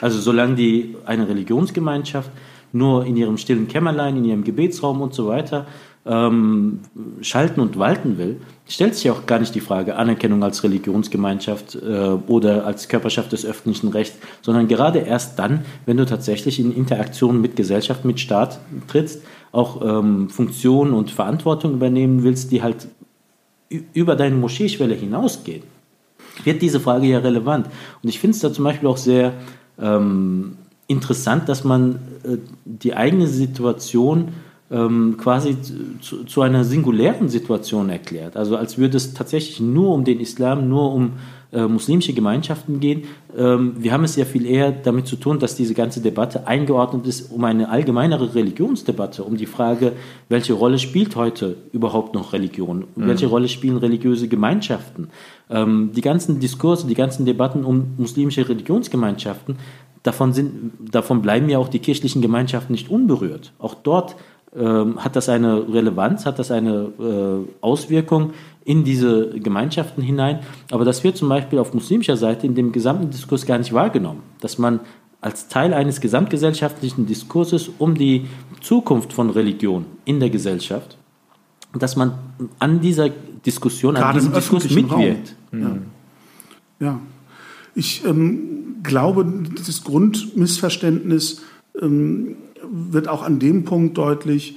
Also solange die eine Religionsgemeinschaft nur in ihrem stillen Kämmerlein, in ihrem Gebetsraum und so weiter ähm, schalten und walten will, stellt sich auch gar nicht die Frage Anerkennung als Religionsgemeinschaft äh, oder als Körperschaft des öffentlichen Rechts, sondern gerade erst dann, wenn du tatsächlich in Interaktion mit Gesellschaft, mit Staat trittst, auch ähm, Funktionen und Verantwortung übernehmen willst, die halt über deine Moscheeschwelle hinausgehen, wird diese Frage ja relevant. Und ich finde es da zum Beispiel auch sehr ähm, interessant, dass man äh, die eigene Situation ähm, quasi zu, zu, einer singulären Situation erklärt. Also als würde es tatsächlich nur um den Islam, nur um äh, muslimische Gemeinschaften gehen. Ähm, wir haben es ja viel eher damit zu tun, dass diese ganze Debatte eingeordnet ist um eine allgemeinere Religionsdebatte, um die Frage, welche Rolle spielt heute überhaupt noch Religion? Mhm. Welche Rolle spielen religiöse Gemeinschaften? Ähm, die ganzen Diskurse, die ganzen Debatten um muslimische Religionsgemeinschaften, davon, sind, davon bleiben ja auch die kirchlichen Gemeinschaften nicht unberührt. Auch dort ähm, hat das eine Relevanz, hat das eine äh, Auswirkung in diese Gemeinschaften hinein. Aber das wird zum Beispiel auf muslimischer Seite in dem gesamten Diskurs gar nicht wahrgenommen, dass man als Teil eines gesamtgesellschaftlichen Diskurses um die Zukunft von Religion in der Gesellschaft, dass man an dieser Diskussion, Gerade an diesem Diskurs mitwirkt. Ja. ja. Ich ähm, glaube, das Grundmissverständnis ähm, wird auch an dem Punkt deutlich,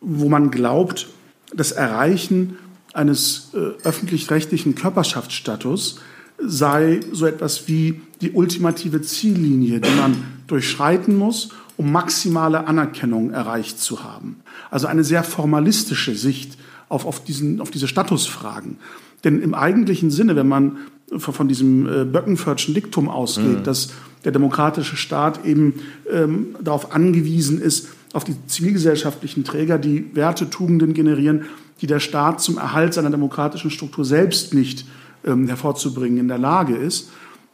wo man glaubt, das Erreichen eines äh, öffentlich-rechtlichen Körperschaftsstatus sei so etwas wie die ultimative Ziellinie, die man durchschreiten muss, um maximale Anerkennung erreicht zu haben. Also eine sehr formalistische Sicht auf, auf, diesen, auf diese Statusfragen. Denn im eigentlichen Sinne, wenn man von diesem äh, Böckenförtschen Diktum ausgeht, mhm. dass der demokratische Staat eben ähm, darauf angewiesen ist, auf die zivilgesellschaftlichen Träger, die Werte, Tugenden generieren, die der Staat zum Erhalt seiner demokratischen Struktur selbst nicht ähm, hervorzubringen in der Lage ist,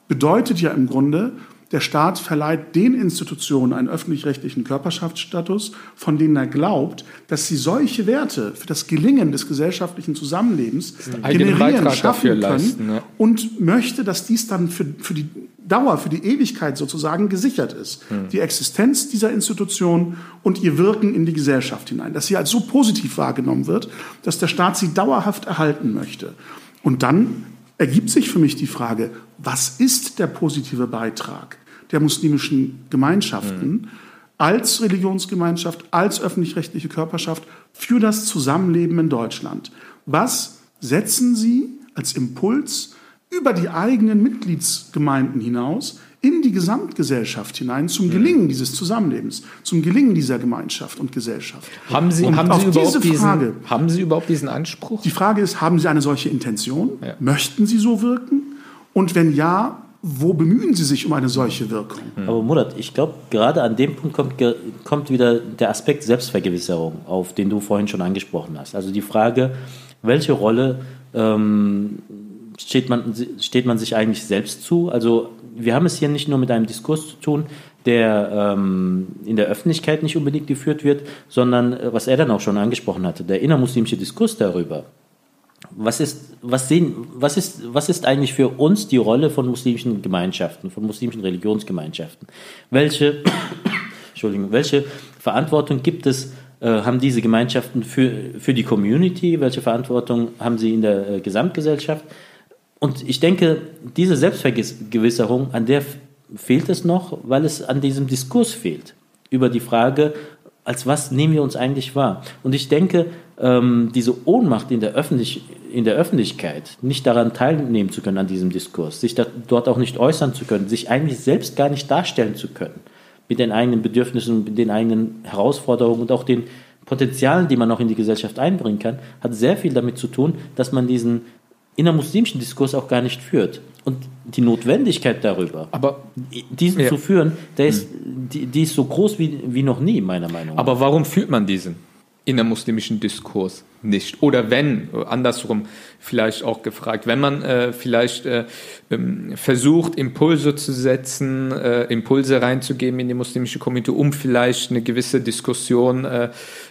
bedeutet ja im Grunde, der Staat verleiht den Institutionen einen öffentlich-rechtlichen Körperschaftsstatus, von denen er glaubt, dass sie solche Werte für das Gelingen des gesellschaftlichen Zusammenlebens generieren, schaffen können leisten, ja. und möchte, dass dies dann für, für die Dauer, für die Ewigkeit sozusagen gesichert ist. Mhm. Die Existenz dieser Institution und ihr Wirken in die Gesellschaft hinein. Dass sie als so positiv wahrgenommen wird, dass der Staat sie dauerhaft erhalten möchte. Und dann ergibt sich für mich die Frage, was ist der positive Beitrag der muslimischen Gemeinschaften mhm. als Religionsgemeinschaft, als öffentlich-rechtliche Körperschaft für das Zusammenleben in Deutschland? Was setzen Sie als Impuls über die eigenen Mitgliedsgemeinden hinaus in die Gesamtgesellschaft hinein zum Gelingen dieses Zusammenlebens, zum Gelingen dieser Gemeinschaft und Gesellschaft. Haben Sie, haben Sie, überhaupt, diesen, Frage, haben Sie überhaupt diesen Anspruch? Die Frage ist, haben Sie eine solche Intention? Ja. Möchten Sie so wirken? Und wenn ja, wo bemühen Sie sich um eine solche Wirkung? Aber Murat, ich glaube, gerade an dem Punkt kommt, kommt wieder der Aspekt Selbstvergewisserung auf, den du vorhin schon angesprochen hast. Also die Frage, welche Rolle ähm, steht, man, steht man sich eigentlich selbst zu? Also wir haben es hier nicht nur mit einem Diskurs zu tun, der ähm, in der Öffentlichkeit nicht unbedingt geführt wird, sondern äh, was er dann auch schon angesprochen hatte, der innermuslimische Diskurs darüber. Was ist, was, sehen, was, ist, was ist eigentlich für uns die Rolle von muslimischen Gemeinschaften, von muslimischen Religionsgemeinschaften? Welche, Entschuldigung, welche Verantwortung gibt es, äh, haben diese Gemeinschaften für, für die Community? Welche Verantwortung haben sie in der äh, Gesamtgesellschaft? Und ich denke, diese Selbstvergewisserung, an der fehlt es noch, weil es an diesem Diskurs fehlt. Über die Frage, als was nehmen wir uns eigentlich wahr? Und ich denke, ähm, diese Ohnmacht in der, Öffentlich in der Öffentlichkeit, nicht daran teilnehmen zu können an diesem Diskurs, sich da, dort auch nicht äußern zu können, sich eigentlich selbst gar nicht darstellen zu können, mit den eigenen Bedürfnissen, mit den eigenen Herausforderungen und auch den Potenzialen, die man noch in die Gesellschaft einbringen kann, hat sehr viel damit zu tun, dass man diesen innermuslimischen Diskurs auch gar nicht führt. Und die Notwendigkeit darüber, aber, diesen ja. zu führen, der ist, hm. die, die ist so groß wie, wie noch nie, meiner Meinung nach. Aber warum führt man diesen innermuslimischen Diskurs nicht? Oder wenn, andersrum vielleicht auch gefragt, wenn man äh, vielleicht äh, ähm, versucht, Impulse zu setzen, äh, Impulse reinzugeben in die muslimische Community, um vielleicht eine gewisse Diskussion äh,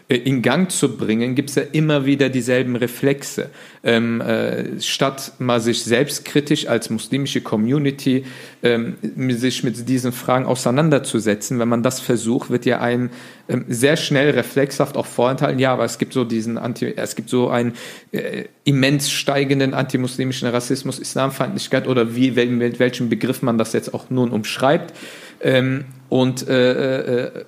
äh, in Gang zu bringen, gibt es ja immer wieder dieselben Reflexe. Ähm, äh, statt mal sich selbstkritisch als muslimische Community ähm, sich mit diesen Fragen auseinanderzusetzen, wenn man das versucht, wird ja ein ähm, sehr schnell reflexhaft auch vorenthalten, ja, aber es gibt so diesen Anti, es gibt so einen äh, immens steigenden antimuslimischen Rassismus, Islamfeindlichkeit oder wie, mit welchem Begriff man das jetzt auch nun umschreibt. Ähm, und äh, äh,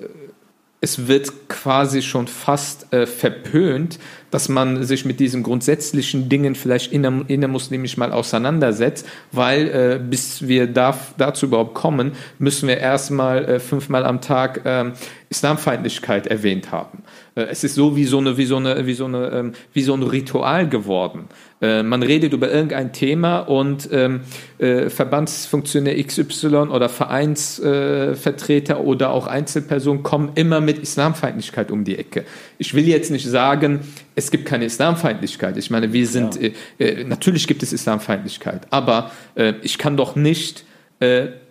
es wird quasi schon fast äh, verpönt, dass man sich mit diesen grundsätzlichen Dingen vielleicht inner, innermuslimisch mal auseinandersetzt, weil äh, bis wir da, dazu überhaupt kommen, müssen wir erstmal äh, fünfmal am Tag äh, Islamfeindlichkeit erwähnt haben. Äh, es ist so wie so eine, wie so eine, wie so eine, ähm, wie so ein Ritual geworden. Äh, man redet über irgendein Thema und ähm, äh, Verbandsfunktionär XY oder Vereinsvertreter oder auch Einzelpersonen kommen immer mit Islamfeindlichkeit um die Ecke. Ich will jetzt nicht sagen, es gibt keine Islamfeindlichkeit. Ich meine, wir sind, ja. Natürlich gibt es Islamfeindlichkeit, aber ich kann doch nicht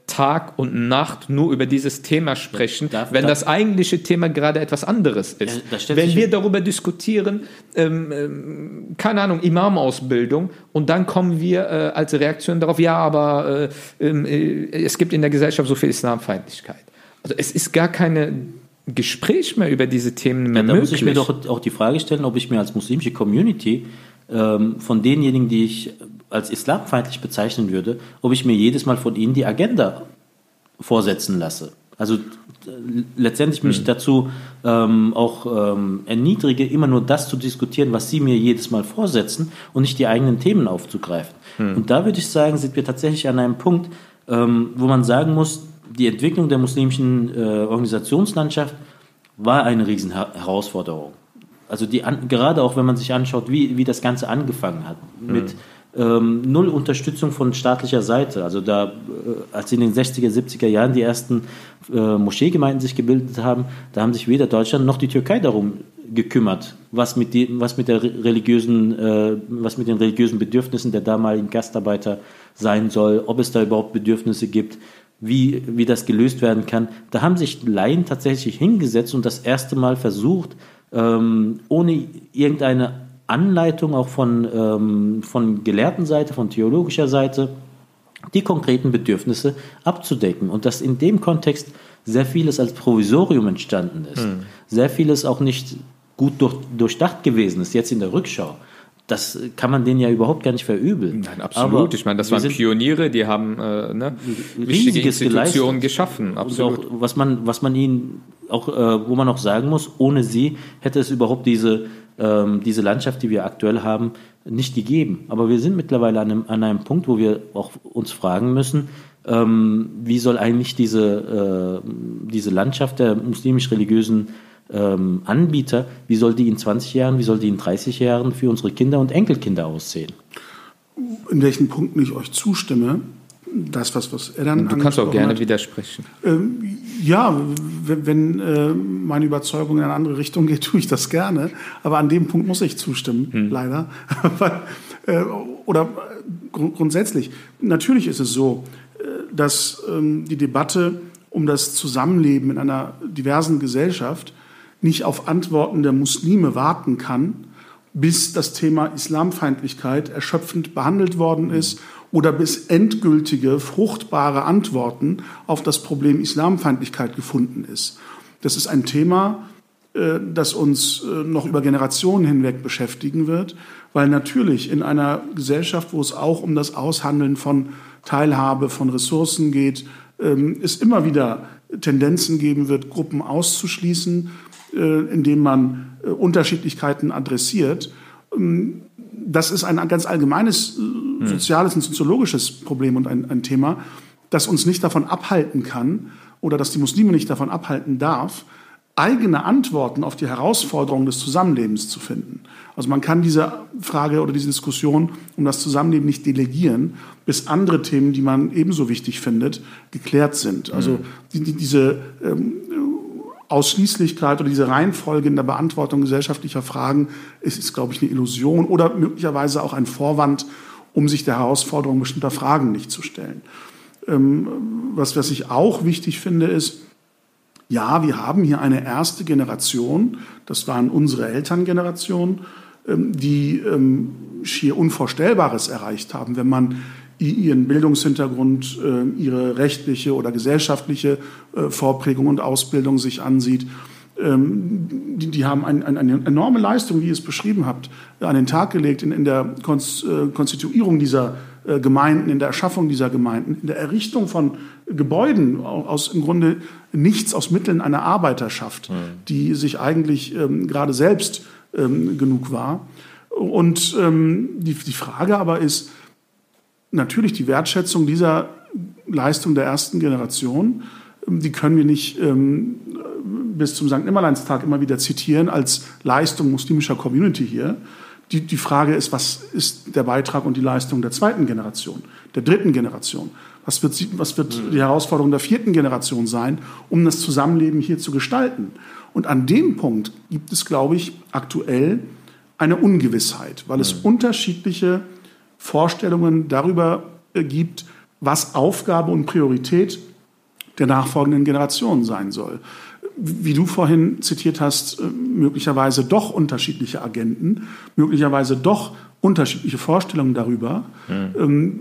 Tag und Nacht nur über dieses Thema sprechen, darf, wenn darf, das eigentliche Thema gerade etwas anderes ist. Ja, wenn wir darüber diskutieren, ähm, ähm, keine Ahnung, Imam-Ausbildung, und dann kommen wir äh, als Reaktion darauf, ja, aber äh, ähm, äh, es gibt in der Gesellschaft so viel Islamfeindlichkeit. Also es ist gar keine Gespräch mehr über diese Themen mehr ja, da möglich. muss ich mir doch auch die Frage stellen, ob ich mir als muslimische Community ähm, von denjenigen, die ich als islamfeindlich bezeichnen würde, ob ich mir jedes Mal von ihnen die Agenda vorsetzen lasse. Also letztendlich mich mhm. dazu ähm, auch ähm, erniedrige, immer nur das zu diskutieren, was sie mir jedes Mal vorsetzen und nicht die eigenen Themen aufzugreifen. Mhm. Und da würde ich sagen, sind wir tatsächlich an einem Punkt, ähm, wo man sagen muss, die Entwicklung der muslimischen äh, Organisationslandschaft war eine Riesenherausforderung. Also die an, gerade auch wenn man sich anschaut, wie, wie das Ganze angefangen hat, mhm. mit ähm, null Unterstützung von staatlicher Seite. Also da, äh, als in den 60er, 70er Jahren die ersten äh, Moscheegemeinden sich gebildet haben, da haben sich weder Deutschland noch die Türkei darum gekümmert, was mit, die, was mit, der religiösen, äh, was mit den religiösen Bedürfnissen der damaligen Gastarbeiter sein soll, ob es da überhaupt Bedürfnisse gibt, wie, wie das gelöst werden kann. Da haben sich Laien tatsächlich hingesetzt und das erste Mal versucht, ähm, ohne irgendeine Anleitung auch von, ähm, von gelehrten Seite, von theologischer Seite, die konkreten Bedürfnisse abzudecken. Und dass in dem Kontext sehr vieles als Provisorium entstanden ist, hm. sehr vieles auch nicht gut durch, durchdacht gewesen ist, jetzt in der Rückschau. Das kann man denen ja überhaupt gar nicht verübeln. Nein, absolut. Aber ich meine, das waren Pioniere, die haben äh, ne, wichtige Institutionen geschaffen. Absolut. Auch, was man, was man ihnen auch, äh, wo man auch sagen muss, ohne sie hätte es überhaupt diese ähm, diese Landschaft, die wir aktuell haben, nicht gegeben. Aber wir sind mittlerweile an einem, an einem Punkt, wo wir auch uns fragen müssen, ähm, wie soll eigentlich diese, äh, diese Landschaft der muslimisch-religiösen ähm, Anbieter, wie soll die in 20 Jahren, wie soll die in 30 Jahren für unsere Kinder und Enkelkinder aussehen? In welchen Punkten ich euch zustimme, das, was, was er dann Du kannst auch gerne hat. widersprechen. Ähm, ja, wenn, wenn äh, meine Überzeugung in eine andere Richtung geht, tue ich das gerne. Aber an dem Punkt muss ich zustimmen, hm. leider. äh, oder grund grundsätzlich, natürlich ist es so, äh, dass ähm, die Debatte um das Zusammenleben in einer diversen Gesellschaft nicht auf Antworten der Muslime warten kann, bis das Thema Islamfeindlichkeit erschöpfend behandelt worden ist oder bis endgültige, fruchtbare Antworten auf das Problem Islamfeindlichkeit gefunden ist. Das ist ein Thema, äh, das uns äh, noch über Generationen hinweg beschäftigen wird, weil natürlich in einer Gesellschaft, wo es auch um das Aushandeln von Teilhabe, von Ressourcen geht, ähm, es immer wieder Tendenzen geben wird, Gruppen auszuschließen, indem man Unterschiedlichkeiten adressiert. Ähm, das ist ein ganz allgemeines äh, hm. soziales und soziologisches Problem und ein, ein Thema, das uns nicht davon abhalten kann oder das die Muslime nicht davon abhalten darf, eigene Antworten auf die Herausforderungen des Zusammenlebens zu finden. Also man kann diese Frage oder diese Diskussion um das Zusammenleben nicht delegieren, bis andere Themen, die man ebenso wichtig findet, geklärt sind. Also hm. die, die, diese ähm, Ausschließlichkeit oder diese Reihenfolge in der Beantwortung gesellschaftlicher Fragen ist, ist, glaube ich, eine Illusion oder möglicherweise auch ein Vorwand, um sich der Herausforderung bestimmter Fragen nicht zu stellen. Ähm, was, was ich auch wichtig finde, ist, ja, wir haben hier eine erste Generation, das waren unsere Elterngeneration, ähm, die ähm, schier Unvorstellbares erreicht haben, wenn man ihren Bildungshintergrund, äh, ihre rechtliche oder gesellschaftliche äh, Vorprägung und Ausbildung sich ansieht. Ähm, die, die haben ein, ein, eine enorme Leistung, wie ihr es beschrieben habt, an den Tag gelegt in, in der äh, Konstituierung dieser Gemeinden, in der Erschaffung dieser Gemeinden, in der Errichtung von Gebäuden aus im Grunde nichts aus Mitteln einer Arbeiterschaft, mhm. die sich eigentlich ähm, gerade selbst ähm, genug war. Und ähm, die, die Frage aber ist, natürlich die Wertschätzung dieser Leistung der ersten Generation, ähm, die können wir nicht ähm, bis zum St. Nimmerleinstag immer wieder zitieren als Leistung muslimischer Community hier. Die, die Frage ist, was ist der Beitrag und die Leistung der zweiten Generation, der dritten Generation? Was wird, was wird die Herausforderung der vierten Generation sein, um das Zusammenleben hier zu gestalten? Und an dem Punkt gibt es, glaube ich, aktuell eine Ungewissheit, weil es unterschiedliche Vorstellungen darüber äh, gibt, was Aufgabe und Priorität der nachfolgenden Generation sein soll. Wie du vorhin zitiert hast, äh, möglicherweise doch unterschiedliche Agenten, möglicherweise doch unterschiedliche Vorstellungen darüber, mhm.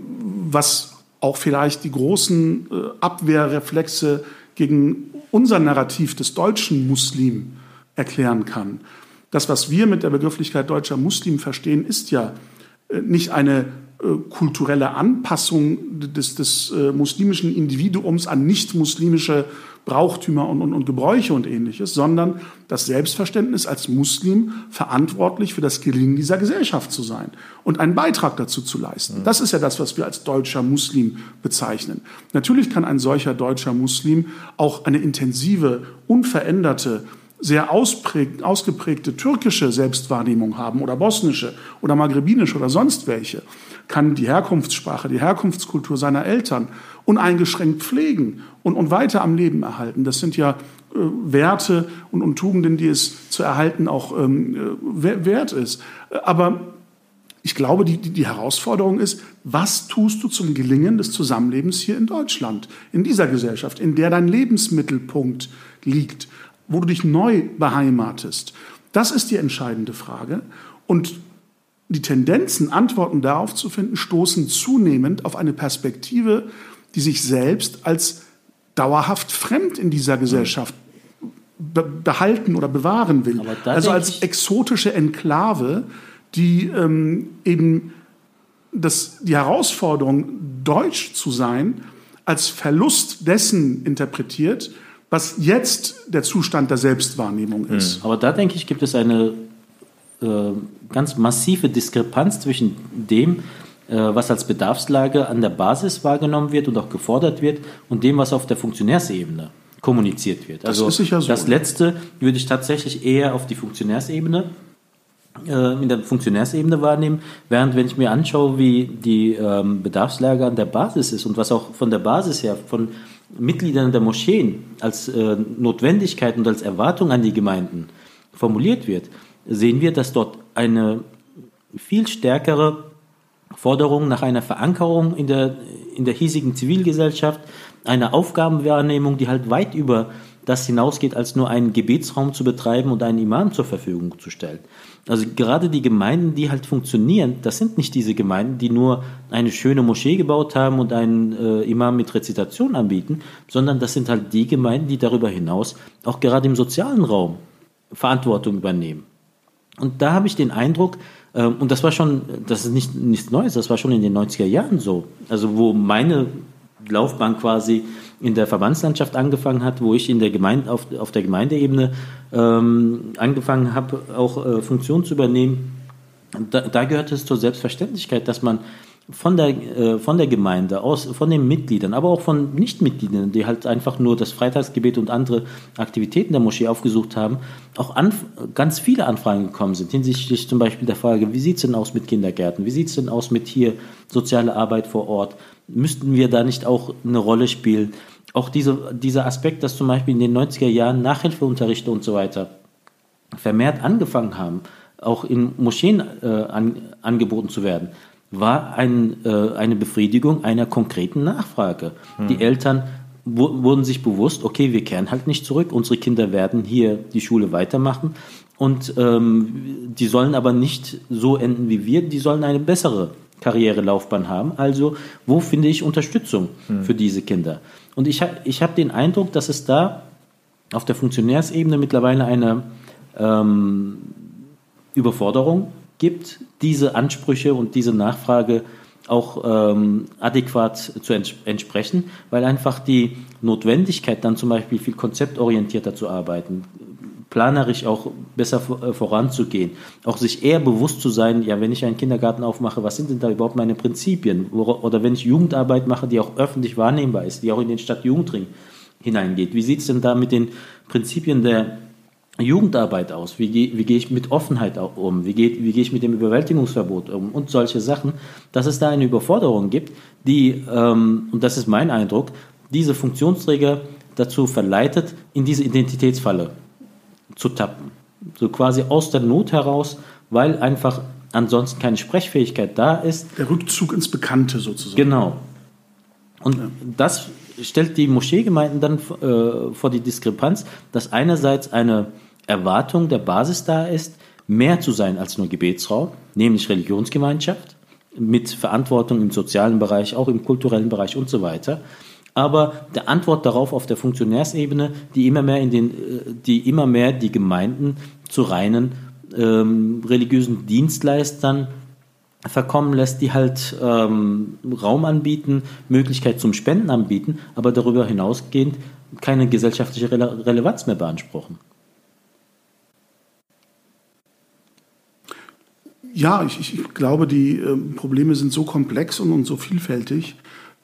was auch vielleicht die großen äh, Abwehrreflexe gegen unser Narrativ des deutschen Muslim erklären kann. Das, was wir mit der Begrifflichkeit deutscher Muslim verstehen, ist ja nicht eine äh, kulturelle Anpassung des, des äh, muslimischen Individuums an nicht-muslimische Brauchtümer und, und, und Gebräuche und ähnliches, sondern das Selbstverständnis als Muslim verantwortlich für das Gelingen dieser Gesellschaft zu sein und einen Beitrag dazu zu leisten. Das ist ja das, was wir als deutscher Muslim bezeichnen. Natürlich kann ein solcher deutscher Muslim auch eine intensive, unveränderte sehr ausgeprägte türkische Selbstwahrnehmung haben oder bosnische oder maghrebinische oder sonst welche, kann die Herkunftssprache, die Herkunftskultur seiner Eltern uneingeschränkt pflegen und, und weiter am Leben erhalten. Das sind ja äh, Werte und, und Tugenden, die es zu erhalten auch ähm, äh, wert ist. Aber ich glaube, die, die Herausforderung ist, was tust du zum Gelingen des Zusammenlebens hier in Deutschland, in dieser Gesellschaft, in der dein Lebensmittelpunkt liegt? Wo du dich neu beheimatest? Das ist die entscheidende Frage. Und die Tendenzen, Antworten darauf zu finden, stoßen zunehmend auf eine Perspektive, die sich selbst als dauerhaft fremd in dieser Gesellschaft be behalten oder bewahren will. Also als exotische Enklave, die ähm, eben das, die Herausforderung, deutsch zu sein, als Verlust dessen interpretiert, was jetzt der Zustand der Selbstwahrnehmung ist. Hm. Aber da denke ich, gibt es eine äh, ganz massive Diskrepanz zwischen dem, äh, was als Bedarfslage an der Basis wahrgenommen wird und auch gefordert wird, und dem, was auf der Funktionärsebene kommuniziert wird. Also das, so. das Letzte würde ich tatsächlich eher auf die Funktionärsebene äh, in der Funktionärsebene wahrnehmen, während wenn ich mir anschaue, wie die ähm, Bedarfslage an der Basis ist und was auch von der Basis her von Mitgliedern der Moscheen als äh, Notwendigkeit und als Erwartung an die Gemeinden formuliert wird, sehen wir, dass dort eine viel stärkere Forderung nach einer Verankerung in der, in der hiesigen Zivilgesellschaft, einer Aufgabenwahrnehmung, die halt weit über das hinausgeht, als nur einen Gebetsraum zu betreiben und einen Imam zur Verfügung zu stellen. Also gerade die Gemeinden, die halt funktionieren, das sind nicht diese Gemeinden, die nur eine schöne Moschee gebaut haben und einen äh, Imam mit Rezitation anbieten, sondern das sind halt die Gemeinden, die darüber hinaus auch gerade im sozialen Raum Verantwortung übernehmen. Und da habe ich den Eindruck, äh, und das war schon, das ist nicht, nichts Neues, das war schon in den 90er Jahren so. Also wo meine Laufbahn quasi in der Verbandslandschaft angefangen hat, wo ich in der Gemeinde, auf, auf der Gemeindeebene ähm, angefangen habe, auch äh, Funktionen zu übernehmen. Da, da gehört es zur Selbstverständlichkeit, dass man von der, äh, von der Gemeinde, aus, von den Mitgliedern, aber auch von Nichtmitgliedern, die halt einfach nur das Freitagsgebet und andere Aktivitäten der Moschee aufgesucht haben, auch an, ganz viele Anfragen gekommen sind. Hinsichtlich zum Beispiel der Frage, wie sieht es denn aus mit Kindergärten, wie sieht es denn aus mit hier soziale Arbeit vor Ort, müssten wir da nicht auch eine Rolle spielen? Auch diese, dieser Aspekt, dass zum Beispiel in den 90er Jahren Nachhilfeunterrichte und so weiter vermehrt angefangen haben, auch in Moscheen äh, an, angeboten zu werden, war ein, äh, eine Befriedigung einer konkreten Nachfrage. Hm. Die Eltern wurden sich bewusst, okay, wir kehren halt nicht zurück, unsere Kinder werden hier die Schule weitermachen und ähm, die sollen aber nicht so enden wie wir, die sollen eine bessere Karrierelaufbahn haben. Also wo finde ich Unterstützung hm. für diese Kinder? Und ich, ich habe den Eindruck, dass es da auf der Funktionärsebene mittlerweile eine ähm, Überforderung gibt, diese Ansprüche und diese Nachfrage auch ähm, adäquat zu ents entsprechen, weil einfach die Notwendigkeit, dann zum Beispiel viel konzeptorientierter zu arbeiten, planerisch auch besser äh, voranzugehen, auch sich eher bewusst zu sein, ja, wenn ich einen Kindergarten aufmache, was sind denn da überhaupt meine Prinzipien? Oder wenn ich Jugendarbeit mache, die auch öffentlich wahrnehmbar ist, die auch in den Stadtjugendring hineingeht. Wie sieht es denn da mit den Prinzipien der Jugendarbeit aus? Wie gehe wie geh ich mit Offenheit um? Wie gehe wie geh ich mit dem Überwältigungsverbot um? Und solche Sachen, dass es da eine Überforderung gibt, die, ähm, und das ist mein Eindruck, diese Funktionsträger dazu verleitet, in diese Identitätsfalle zu tappen. So quasi aus der Not heraus, weil einfach ansonsten keine Sprechfähigkeit da ist. Der Rückzug ins Bekannte sozusagen. Genau. Und ja. das stellt die Moscheegemeinden dann äh, vor die Diskrepanz, dass einerseits eine Erwartung der Basis da ist, mehr zu sein als nur Gebetsraum, nämlich Religionsgemeinschaft mit Verantwortung im sozialen Bereich, auch im kulturellen Bereich und so weiter. Aber der Antwort darauf auf der Funktionärsebene, die immer mehr in den, äh, die immer mehr die Gemeinden zu reinen ähm, religiösen Dienstleistern verkommen lässt, die halt ähm, Raum anbieten, Möglichkeit zum Spenden anbieten, aber darüber hinausgehend keine gesellschaftliche Rele Relevanz mehr beanspruchen. Ja, ich, ich glaube, die äh, Probleme sind so komplex und, und so vielfältig,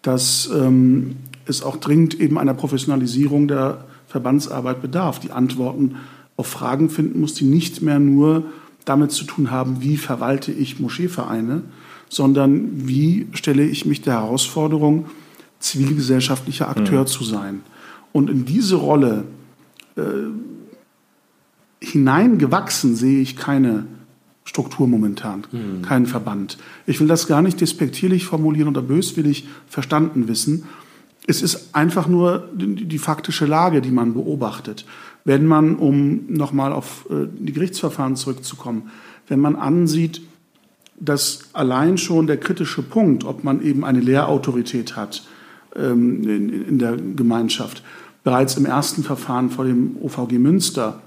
dass ähm, es auch dringend eben einer Professionalisierung der Verbandsarbeit bedarf. Die Antworten auf Fragen finden muss, die nicht mehr nur damit zu tun haben, wie verwalte ich Moscheevereine, sondern wie stelle ich mich der Herausforderung, zivilgesellschaftlicher Akteur mhm. zu sein. Und in diese Rolle äh, hineingewachsen sehe ich keine Struktur momentan, mhm. keinen Verband. Ich will das gar nicht despektierlich formulieren oder böswillig verstanden wissen. Es ist einfach nur die, die faktische Lage, die man beobachtet wenn man, um nochmal auf äh, die Gerichtsverfahren zurückzukommen, wenn man ansieht, dass allein schon der kritische Punkt, ob man eben eine Lehrautorität hat ähm, in der Gemeinschaft, bereits im ersten Verfahren vor dem OVG Münster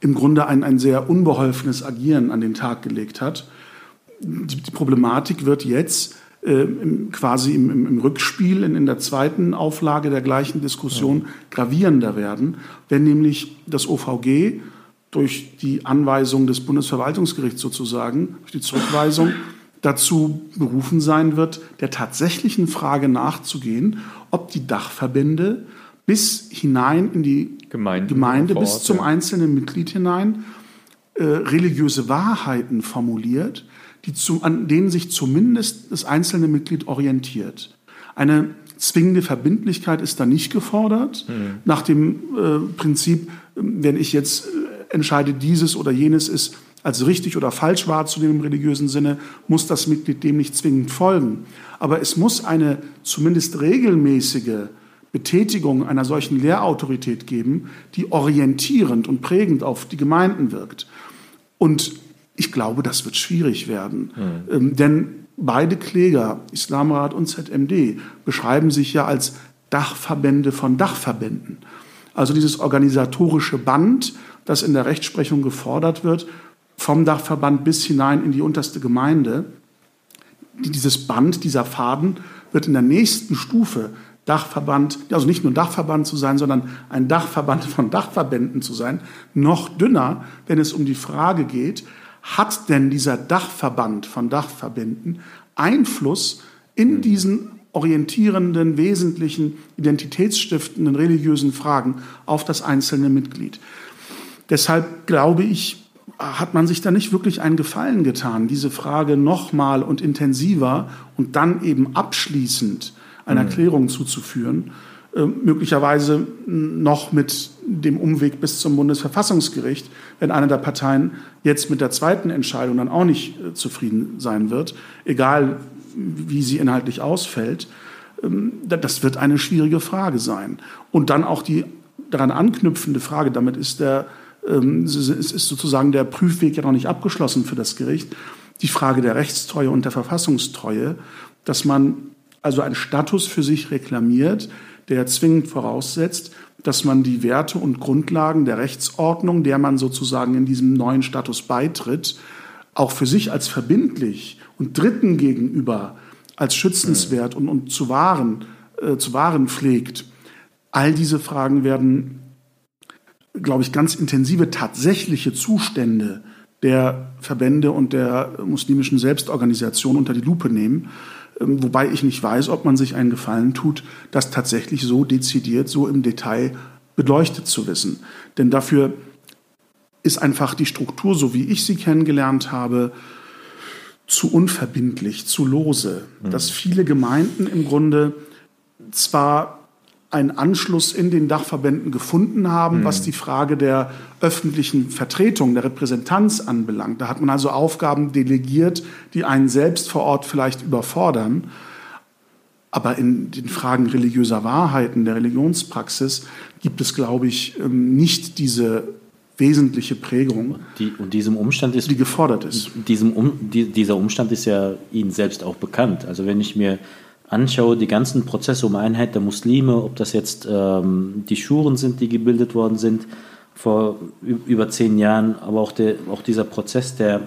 im Grunde ein, ein sehr unbeholfenes Agieren an den Tag gelegt hat. Die, die Problematik wird jetzt quasi im, im, im Rückspiel in, in, der zweiten Auflage der gleichen Diskussion ja. gravierender werden, wenn nämlich das OVG durch die Anweisung des Bundesverwaltungsgerichts sozusagen, durch die Zurückweisung, dazu berufen sein wird, der tatsächlichen Frage nachzugehen, ob die Dachverbände bis hinein in die Gemeinden Gemeinde, Ort, bis zum ja. einzelnen Mitglied hinein, äh, religiöse Wahrheiten formuliert, die zu, an denen sich zumindest das einzelne Mitglied orientiert. Eine zwingende Verbindlichkeit ist da nicht gefordert, mhm. nach dem äh, Prinzip, wenn ich jetzt äh, entscheide, dieses oder jenes ist als richtig oder falsch wahrzunehmen im religiösen Sinne, muss das Mitglied dem nicht zwingend folgen. Aber es muss eine zumindest regelmäßige Betätigung einer solchen Lehrautorität geben, die orientierend und prägend auf die Gemeinden wirkt. Und ich glaube, das wird schwierig werden. Mhm. Ähm, denn beide Kläger, Islamrat und ZMD, beschreiben sich ja als Dachverbände von Dachverbänden. Also dieses organisatorische Band, das in der Rechtsprechung gefordert wird, vom Dachverband bis hinein in die unterste Gemeinde. Dieses Band, dieser Faden wird in der nächsten Stufe Dachverband, also nicht nur Dachverband zu sein, sondern ein Dachverband von Dachverbänden zu sein, noch dünner, wenn es um die Frage geht, hat denn dieser Dachverband von Dachverbänden Einfluss in hm. diesen orientierenden, wesentlichen, identitätsstiftenden, religiösen Fragen auf das einzelne Mitglied. Deshalb glaube ich, hat man sich da nicht wirklich einen Gefallen getan, diese Frage nochmal und intensiver und dann eben abschließend einer mhm. Klärung zuzuführen. Äh, möglicherweise noch mit dem Umweg bis zum Bundesverfassungsgericht, wenn eine der Parteien jetzt mit der zweiten Entscheidung dann auch nicht äh, zufrieden sein wird, egal wie sie inhaltlich ausfällt. Ähm, das wird eine schwierige Frage sein. Und dann auch die daran anknüpfende Frage, damit ist, der, ähm, ist sozusagen der Prüfweg ja noch nicht abgeschlossen für das Gericht, die Frage der Rechtstreue und der Verfassungstreue, dass man also einen Status für sich reklamiert, der zwingend voraussetzt, dass man die Werte und Grundlagen der Rechtsordnung, der man sozusagen in diesem neuen Status beitritt, auch für sich als verbindlich und Dritten gegenüber als schützenswert und, und zu, wahren, äh, zu wahren pflegt. All diese Fragen werden, glaube ich, ganz intensive tatsächliche Zustände der Verbände und der muslimischen Selbstorganisation unter die Lupe nehmen. Ähm, wobei ich nicht weiß, ob man sich einen Gefallen tut, das tatsächlich so dezidiert, so im Detail beleuchtet zu wissen. Denn dafür ist einfach die Struktur, so wie ich sie kennengelernt habe, zu unverbindlich, zu lose. Mhm. Dass viele Gemeinden im Grunde zwar einen Anschluss in den Dachverbänden gefunden haben, mhm. was die Frage der öffentlichen Vertretung, der Repräsentanz anbelangt. Da hat man also Aufgaben delegiert, die einen selbst vor Ort vielleicht überfordern. Aber in den Fragen religiöser Wahrheiten, der Religionspraxis, gibt es, glaube ich, ähm, nicht diese wesentliche Prägung, die, und diesem Umstand ist, die gefordert ist. Diesem um, die, dieser Umstand ist ja Ihnen selbst auch bekannt. Also wenn ich mir anschaue, die ganzen Prozesse um Einheit der Muslime, ob das jetzt ähm, die Schuren sind, die gebildet worden sind vor über zehn Jahren, aber auch, der, auch dieser Prozess, der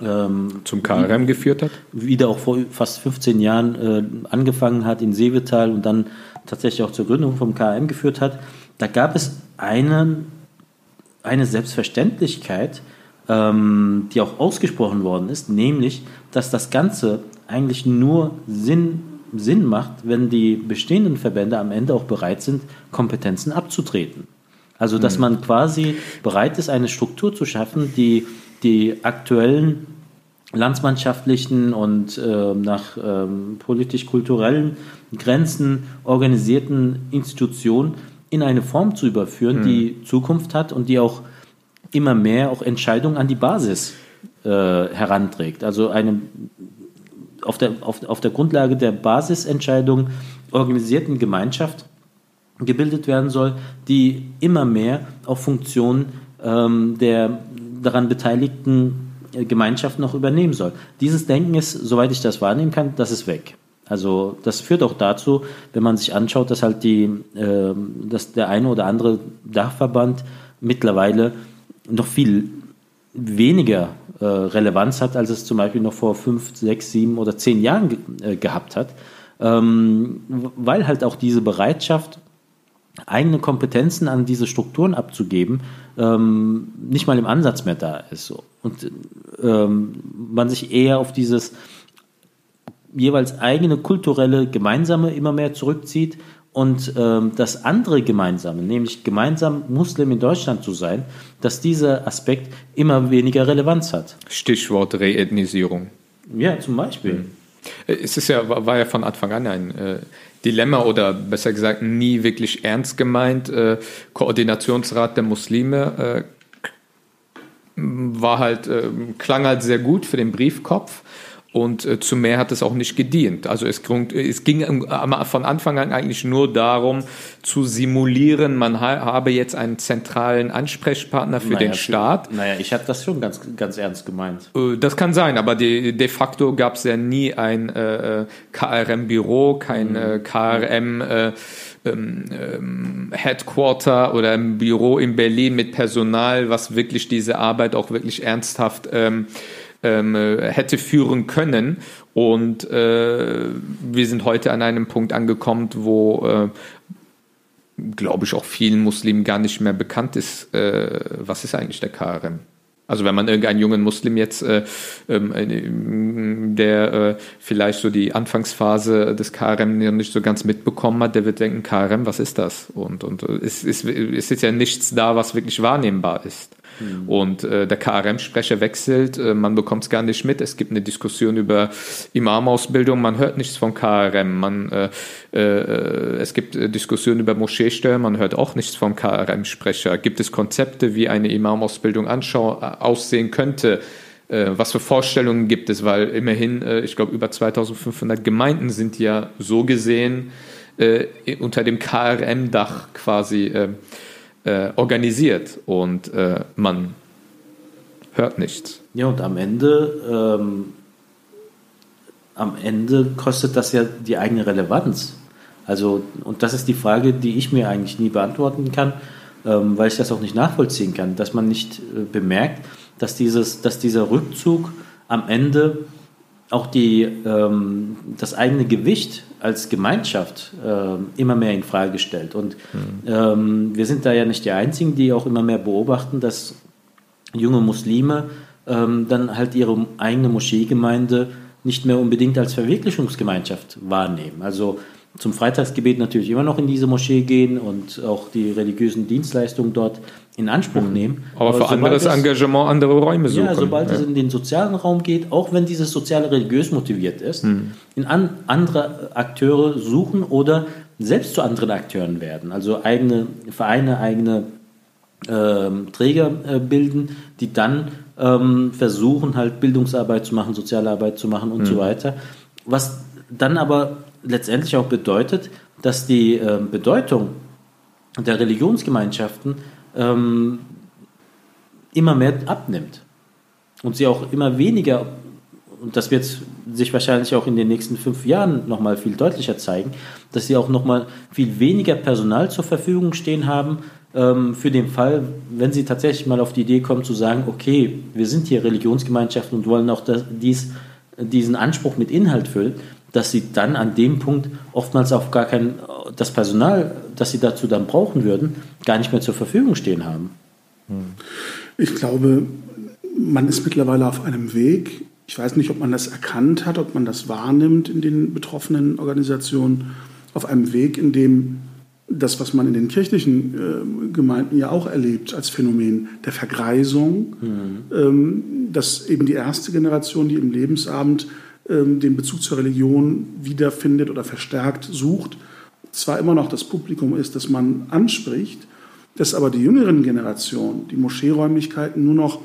ähm, zum KRM geführt hat? Wieder auch vor fast 15 Jahren äh, angefangen hat in Seevetal und dann tatsächlich auch zur Gründung vom KRM geführt hat. Da gab es einen, eine Selbstverständlichkeit, ähm, die auch ausgesprochen worden ist, nämlich, dass das Ganze eigentlich nur Sinn, Sinn macht, wenn die bestehenden Verbände am Ende auch bereit sind, Kompetenzen abzutreten. Also, dass mhm. man quasi bereit ist, eine Struktur zu schaffen, die die aktuellen landsmannschaftlichen und äh, nach ähm, politisch-kulturellen Grenzen organisierten Institutionen in eine Form zu überführen, mhm. die Zukunft hat und die auch immer mehr auch Entscheidungen an die Basis äh, heranträgt. Also eine auf der, auf, auf der Grundlage der Basisentscheidung organisierten Gemeinschaft gebildet werden soll, die immer mehr auch Funktionen ähm, der daran beteiligten äh, Gemeinschaften noch übernehmen soll. Dieses Denken ist, soweit ich das wahrnehmen kann, das ist weg. Also das führt auch dazu, wenn man sich anschaut, dass halt die, äh, dass der eine oder andere Dachverband mittlerweile noch viel weniger äh, Relevanz hat, als es zum Beispiel noch vor fünf, sechs, sieben oder zehn Jahren ge äh, gehabt hat, ähm, weil halt auch diese Bereitschaft, eigene Kompetenzen an diese Strukturen abzugeben, ähm, nicht mal im Ansatz mehr da ist. So. Und ähm, man sich eher auf dieses jeweils eigene kulturelle Gemeinsame immer mehr zurückzieht und ähm, das andere Gemeinsame, nämlich gemeinsam Muslim in Deutschland zu sein, dass dieser Aspekt immer weniger Relevanz hat. Stichwort Reethnisierung. Ja, zum Beispiel. Mhm. Es ist ja, war ja von Anfang an ein äh, Dilemma oder besser gesagt nie wirklich ernst gemeint. Äh, Koordinationsrat der Muslime äh, war halt, äh, klang halt sehr gut für den Briefkopf und äh, zu mehr hat es auch nicht gedient. Also es, es ging von Anfang an eigentlich nur darum, zu simulieren, man ha habe jetzt einen zentralen Ansprechpartner für naja, den Staat. Für, naja, ich habe das schon ganz, ganz ernst gemeint. Äh, das kann sein, aber de, de facto gab es ja nie ein äh, KRM-Büro, kein mhm. äh, KRM- äh, ähm, ähm, Headquarter oder ein Büro in Berlin mit Personal, was wirklich diese Arbeit auch wirklich ernsthaft ähm, ähm, hätte führen können. Und äh, wir sind heute an einem Punkt angekommen, wo, äh, glaube ich, auch vielen Muslimen gar nicht mehr bekannt ist, äh, was ist eigentlich der KRM. Also wenn man irgendeinen jungen Muslim jetzt, äh, ähm, äh, der äh, vielleicht so die Anfangsphase des KRM nicht so ganz mitbekommen hat, der wird denken, KRM, was ist das? Und, und äh, es, es, es ist ja nichts da, was wirklich wahrnehmbar ist. Mhm. Und äh, der KRM-Sprecher wechselt, äh, man bekommt es gar nicht mit. Es gibt eine Diskussion über Imamausbildung, man hört nichts von KRM. Man, äh, äh, es gibt äh, Diskussionen über Moscheesteuer, man hört auch nichts vom KRM-Sprecher. Gibt es Konzepte, wie eine Imamausbildung aussehen könnte? Äh, was für Vorstellungen gibt es? Weil immerhin, ich glaube, über 2500 Gemeinden sind ja so gesehen unter dem KRM-Dach quasi äh, organisiert und äh, man hört nichts. Ja, und am Ende, ähm, am Ende kostet das ja die eigene Relevanz. Also, und das ist die Frage, die ich mir eigentlich nie beantworten kann, ähm, weil ich das auch nicht nachvollziehen kann, dass man nicht äh, bemerkt, dass, dieses, dass dieser Rückzug am Ende auch die, ähm, das eigene Gewicht als Gemeinschaft äh, immer mehr in Frage stellt. Und mhm. ähm, wir sind da ja nicht die Einzigen, die auch immer mehr beobachten, dass junge Muslime ähm, dann halt ihre eigene Moscheegemeinde nicht mehr unbedingt als Verwirklichungsgemeinschaft wahrnehmen. Also zum Freitagsgebet natürlich immer noch in diese Moschee gehen und auch die religiösen Dienstleistungen dort in Anspruch mhm. nehmen. Aber, Aber für anderes es, Engagement andere Räume suchen. Ja, sobald ja. es in den sozialen Raum geht, auch wenn dieses soziale religiös motiviert ist, mhm. in an, andere Akteure suchen oder selbst zu anderen Akteuren werden. Also eigene Vereine, eigene ähm, Träger äh, bilden, die dann ähm, versuchen, halt Bildungsarbeit zu machen, soziale Arbeit zu machen und mhm. so weiter. Was dann aber letztendlich auch bedeutet, dass die äh, Bedeutung der Religionsgemeinschaften ähm, immer mehr abnimmt und sie auch immer weniger, und das wird sich wahrscheinlich auch in den nächsten fünf Jahren nochmal viel deutlicher zeigen, dass sie auch nochmal viel weniger Personal zur Verfügung stehen haben, ähm, für den Fall, wenn sie tatsächlich mal auf die Idee kommen zu sagen, okay, wir sind hier Religionsgemeinschaften und wollen auch das, dies, diesen Anspruch mit Inhalt füllen, dass sie dann an dem Punkt oftmals auch gar kein, das Personal, das sie dazu dann brauchen würden, gar nicht mehr zur Verfügung stehen haben. Ich glaube, man ist mittlerweile auf einem Weg. Ich weiß nicht, ob man das erkannt hat, ob man das wahrnimmt in den betroffenen Organisationen, auf einem Weg, in dem das, was man in den kirchlichen äh, Gemeinden ja auch erlebt als Phänomen der Vergreisung, mhm. ähm, dass eben die erste Generation, die im Lebensabend den Bezug zur Religion wiederfindet oder verstärkt sucht, zwar immer noch das Publikum ist, das man anspricht, dass aber die jüngeren Generationen die Moscheeräumlichkeiten nur noch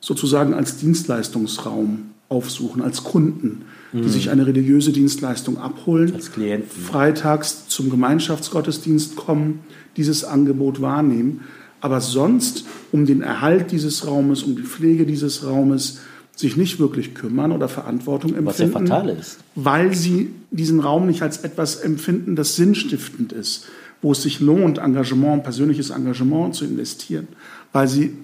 sozusagen als Dienstleistungsraum aufsuchen, als Kunden, die mhm. sich eine religiöse Dienstleistung abholen, als Klienten. freitags zum Gemeinschaftsgottesdienst kommen, dieses Angebot wahrnehmen, aber sonst um den Erhalt dieses Raumes, um die Pflege dieses Raumes, sich nicht wirklich kümmern oder Verantwortung empfinden. Was ja fatal ist. Weil sie diesen Raum nicht als etwas empfinden, das sinnstiftend ist, wo es sich lohnt, Engagement, persönliches Engagement zu investieren, weil sie,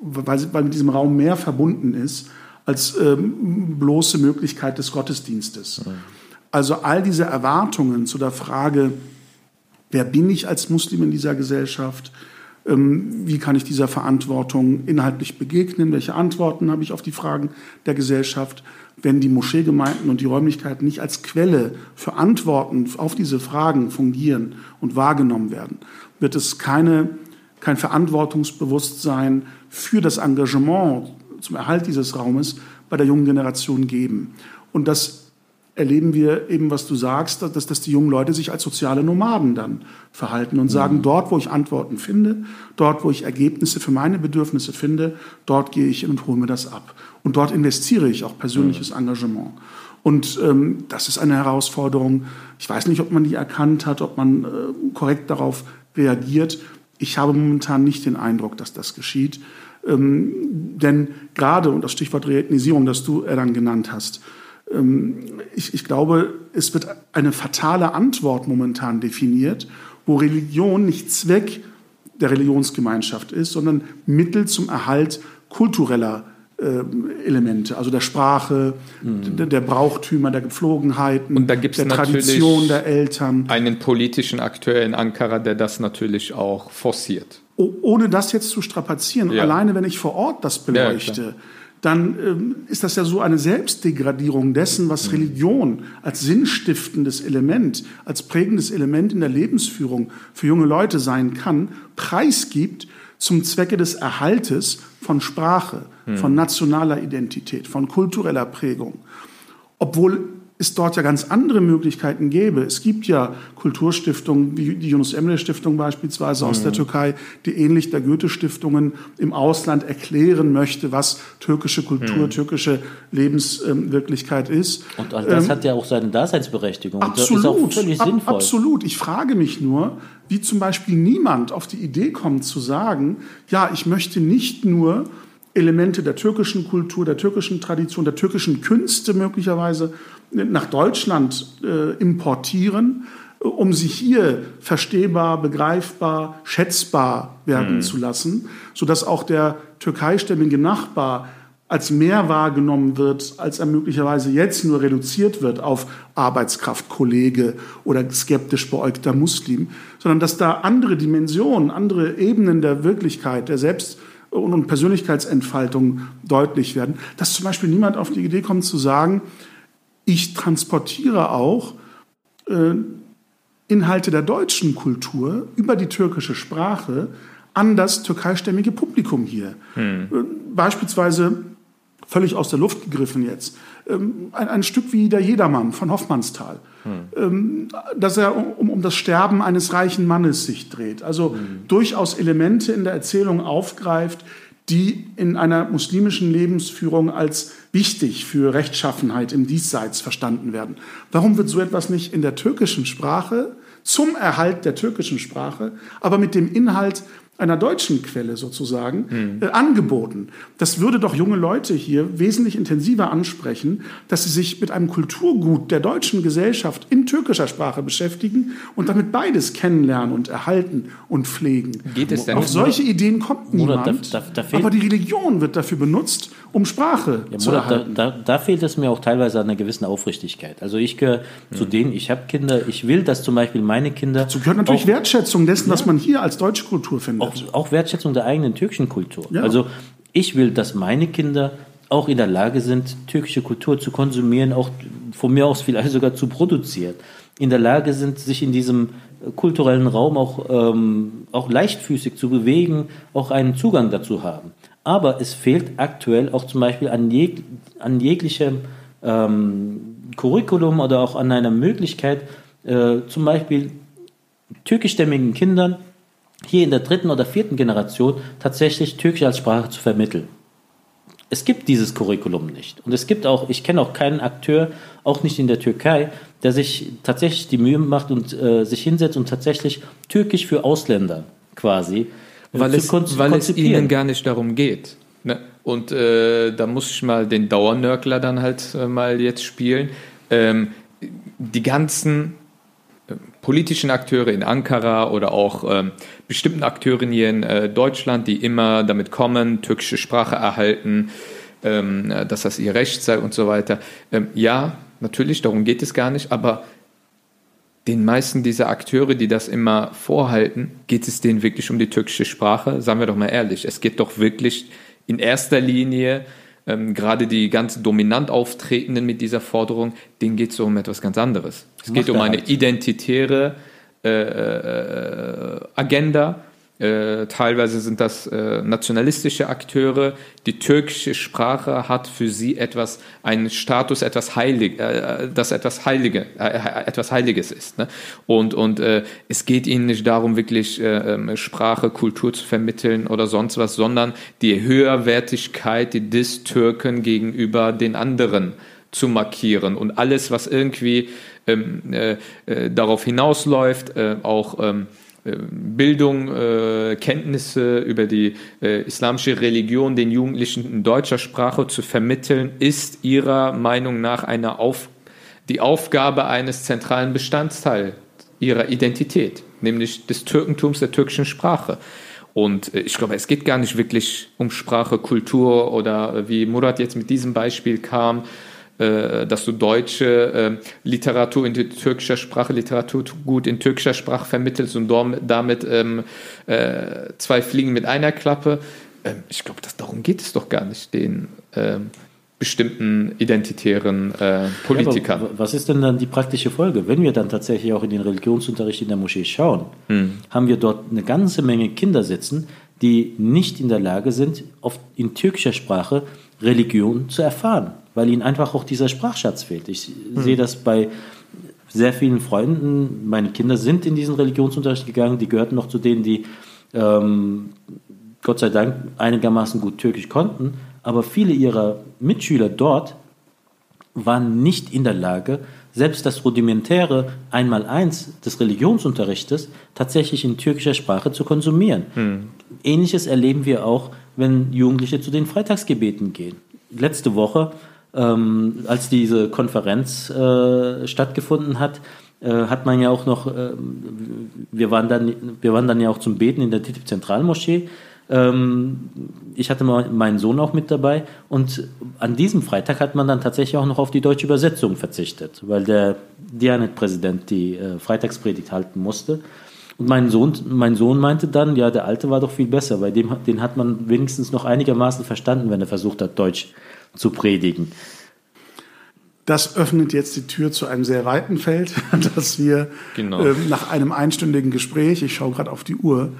weil, sie, weil mit diesem Raum mehr verbunden ist als ähm, bloße Möglichkeit des Gottesdienstes. Mhm. Also all diese Erwartungen zu der Frage, wer bin ich als Muslim in dieser Gesellschaft, wie kann ich dieser Verantwortung inhaltlich begegnen? Welche Antworten habe ich auf die Fragen der Gesellschaft? Wenn die Moscheegemeinden und die Räumlichkeiten nicht als Quelle für Antworten auf diese Fragen fungieren und wahrgenommen werden, wird es keine, kein Verantwortungsbewusstsein für das Engagement zum Erhalt dieses Raumes bei der jungen Generation geben. Und das erleben wir eben, was du sagst, dass, dass die jungen Leute sich als soziale Nomaden dann verhalten und sagen, mhm. dort, wo ich Antworten finde, dort, wo ich Ergebnisse für meine Bedürfnisse finde, dort gehe ich hin und hole mir das ab. Und dort investiere ich auch persönliches mhm. Engagement. Und ähm, das ist eine Herausforderung. Ich weiß nicht, ob man die erkannt hat, ob man äh, korrekt darauf reagiert. Ich habe momentan nicht den Eindruck, dass das geschieht. Ähm, denn gerade, und das Stichwort Reethnisierung, das du äh, dann genannt hast, ich, ich glaube, es wird eine fatale Antwort momentan definiert, wo Religion nicht Zweck der Religionsgemeinschaft ist, sondern Mittel zum Erhalt kultureller äh, Elemente, also der Sprache, mhm. der, der, Brauchtümer, der Gepflogenheiten, und da gibt's der Tradition der Eltern. Einen politischen Akteur in Ankara, der das natürlich auch forciert. ohne das jetzt zu strapazieren, ja. alleine wenn ich vor Ort das beleuchte, ja, dann ähm, ist das ja so eine Selbstdegradierung dessen, was mhm. Religion als sinnstiftendes Element, als prägendes Element in der Lebensführung für junge Leute sein kann, preisgibt zum Zwecke des Erhaltes von Sprache, mhm. von nationaler Identität, von kultureller Prägung. Obwohl es dort ja ganz andere Möglichkeiten gäbe. Es gibt ja Kulturstiftungen, wie die Yunus Emre Stiftung beispielsweise aus mhm. der Türkei, die ähnlich der Goethe-Stiftungen im Ausland erklären möchte, was türkische Kultur, mhm. türkische Lebenswirklichkeit ist. Und das ähm, hat ja auch seine Daseinsberechtigung. Absolut, das ist auch völlig ab, sinnvoll. absolut. Ich frage mich nur, wie zum Beispiel niemand auf die Idee kommt zu sagen, ja, ich möchte nicht nur Elemente der türkischen Kultur, der türkischen Tradition, der türkischen Künste möglicherweise nach Deutschland äh, importieren, um sie hier verstehbar, begreifbar, schätzbar werden mhm. zu lassen, sodass auch der türkeistämmige Nachbar als mehr wahrgenommen wird, als er möglicherweise jetzt nur reduziert wird auf Arbeitskraft, Kollege oder skeptisch beäugter Muslim, sondern dass da andere Dimensionen, andere Ebenen der Wirklichkeit, der Selbst- und Persönlichkeitsentfaltung deutlich werden. Dass zum Beispiel niemand auf die Idee kommt zu sagen, ich transportiere auch äh, Inhalte der deutschen Kultur über die türkische Sprache an das türkeistämmige Publikum hier. Hm. Äh, beispielsweise völlig aus der Luft gegriffen jetzt. Ähm, ein, ein, Stück wie Der Jedermann von Hoffmannsthal, hm. dass er um, um, das Sterben eines reichen Mannes sich dreht. Also hm. durchaus Elemente in der Erzählung aufgreift, die in einer muslimischen Lebensführung als wichtig für Rechtschaffenheit im Diesseits verstanden werden. Warum wird so etwas nicht in der türkischen Sprache zum Erhalt der türkischen Sprache, aber mit dem Inhalt einer deutschen Quelle sozusagen mhm. äh, angeboten. Das würde doch junge Leute hier wesentlich intensiver ansprechen, dass sie sich mit einem Kulturgut der deutschen Gesellschaft in türkischer Sprache beschäftigen und damit beides kennenlernen und erhalten und pflegen. Geht es denn? Auf solche Ideen kommt niemand, da, da, da aber die Religion wird dafür benutzt, um Sprache ja, zu erhalten. Da, da, fehlt es mir auch teilweise an einer gewissen Aufrichtigkeit. Also ich gehöre mhm. zu denen, ich habe Kinder, ich will, dass zum Beispiel meine Kinder... Dazu gehört natürlich auch, Wertschätzung dessen, ja. was man hier als deutsche Kultur findet auch, auch Wertschätzung der eigenen türkischen Kultur. Ja. Also ich will, dass meine Kinder auch in der Lage sind, türkische Kultur zu konsumieren, auch von mir aus vielleicht sogar zu produzieren, in der Lage sind, sich in diesem kulturellen Raum auch, ähm, auch leichtfüßig zu bewegen, auch einen Zugang dazu haben. Aber es fehlt aktuell auch zum Beispiel an, jeg an jeglichem ähm, Curriculum oder auch an einer Möglichkeit, äh, zum Beispiel türkischstämmigen Kindern hier in der dritten oder vierten Generation tatsächlich Türkisch als Sprache zu vermitteln. Es gibt dieses Curriculum nicht. Und es gibt auch, ich kenne auch keinen Akteur, auch nicht in der Türkei, der sich tatsächlich die Mühe macht und äh, sich hinsetzt und tatsächlich Türkisch für Ausländer quasi äh, weil, es, weil es ihnen gar nicht darum geht. Ne? Und äh, da muss ich mal den Dauernörkler dann halt äh, mal jetzt spielen. Ähm, die ganzen politischen Akteure in Ankara oder auch ähm, bestimmten Akteuren hier in äh, Deutschland, die immer damit kommen, türkische Sprache erhalten, ähm, dass das ihr Recht sei und so weiter. Ähm, ja, natürlich, darum geht es gar nicht, aber den meisten dieser Akteure, die das immer vorhalten, geht es denen wirklich um die türkische Sprache? Sagen wir doch mal ehrlich, es geht doch wirklich in erster Linie ähm, gerade die ganz dominant auftretenden mit dieser Forderung, denen geht es um etwas ganz anderes. Es geht um eine halt. identitäre äh, äh, Agenda, äh, teilweise sind das äh, nationalistische Akteure. Die türkische Sprache hat für sie etwas, einen Status, etwas heilig, äh, das etwas Heilige, äh, etwas Heiliges ist. Ne? Und, und äh, es geht ihnen nicht darum, wirklich äh, ähm, Sprache, Kultur zu vermitteln oder sonst was, sondern die Höherwertigkeit des Türken gegenüber den anderen zu markieren und alles, was irgendwie ähm, darauf hinausläuft, auch ähm, äh, Bildung, äh, Kenntnisse über die äh, islamische Religion den Jugendlichen in deutscher Sprache zu vermitteln, ist ihrer Meinung nach eine Auf die Aufgabe eines zentralen Bestandteils ihrer Identität, nämlich des Türkentums, der türkischen Sprache. Und ich glaube, es geht gar nicht wirklich um Sprache, Kultur oder wie Murat jetzt mit diesem Beispiel kam, äh, dass du deutsche äh, Literatur in türkischer Sprache, Literatur gut in türkischer Sprache vermittelst und damit ähm, äh, zwei Fliegen mit einer Klappe. Ähm, ich glaube, darum geht es doch gar nicht, den ähm, bestimmten identitären äh, Politikern. Ja, was ist denn dann die praktische Folge? Wenn wir dann tatsächlich auch in den Religionsunterricht in der Moschee schauen, hm. haben wir dort eine ganze Menge Kinder sitzen, die nicht in der Lage sind, oft in türkischer Sprache Religion zu erfahren weil ihnen einfach auch dieser Sprachschatz fehlt. Ich hm. sehe das bei sehr vielen Freunden. Meine Kinder sind in diesen Religionsunterricht gegangen, die gehörten noch zu denen, die ähm, Gott sei Dank einigermaßen gut Türkisch konnten, aber viele ihrer Mitschüler dort waren nicht in der Lage, selbst das rudimentäre Einmaleins des Religionsunterrichtes tatsächlich in türkischer Sprache zu konsumieren. Hm. Ähnliches erleben wir auch, wenn Jugendliche zu den Freitagsgebeten gehen. Letzte Woche ähm, als diese Konferenz äh, stattgefunden hat, äh, hat man ja auch noch, äh, wir, waren dann, wir waren dann ja auch zum Beten in der TTIP Zentralmoschee. Ähm, ich hatte mal meinen Sohn auch mit dabei und an diesem Freitag hat man dann tatsächlich auch noch auf die deutsche Übersetzung verzichtet, weil der Dianet-Präsident die äh, Freitagspredigt halten musste. Und mein Sohn, mein Sohn meinte dann, ja, der Alte war doch viel besser, bei dem den hat man wenigstens noch einigermaßen verstanden, wenn er versucht hat, Deutsch zu predigen. Das öffnet jetzt die Tür zu einem sehr weiten Feld, das wir genau. ähm, nach einem einstündigen Gespräch, ich schaue gerade auf die Uhr,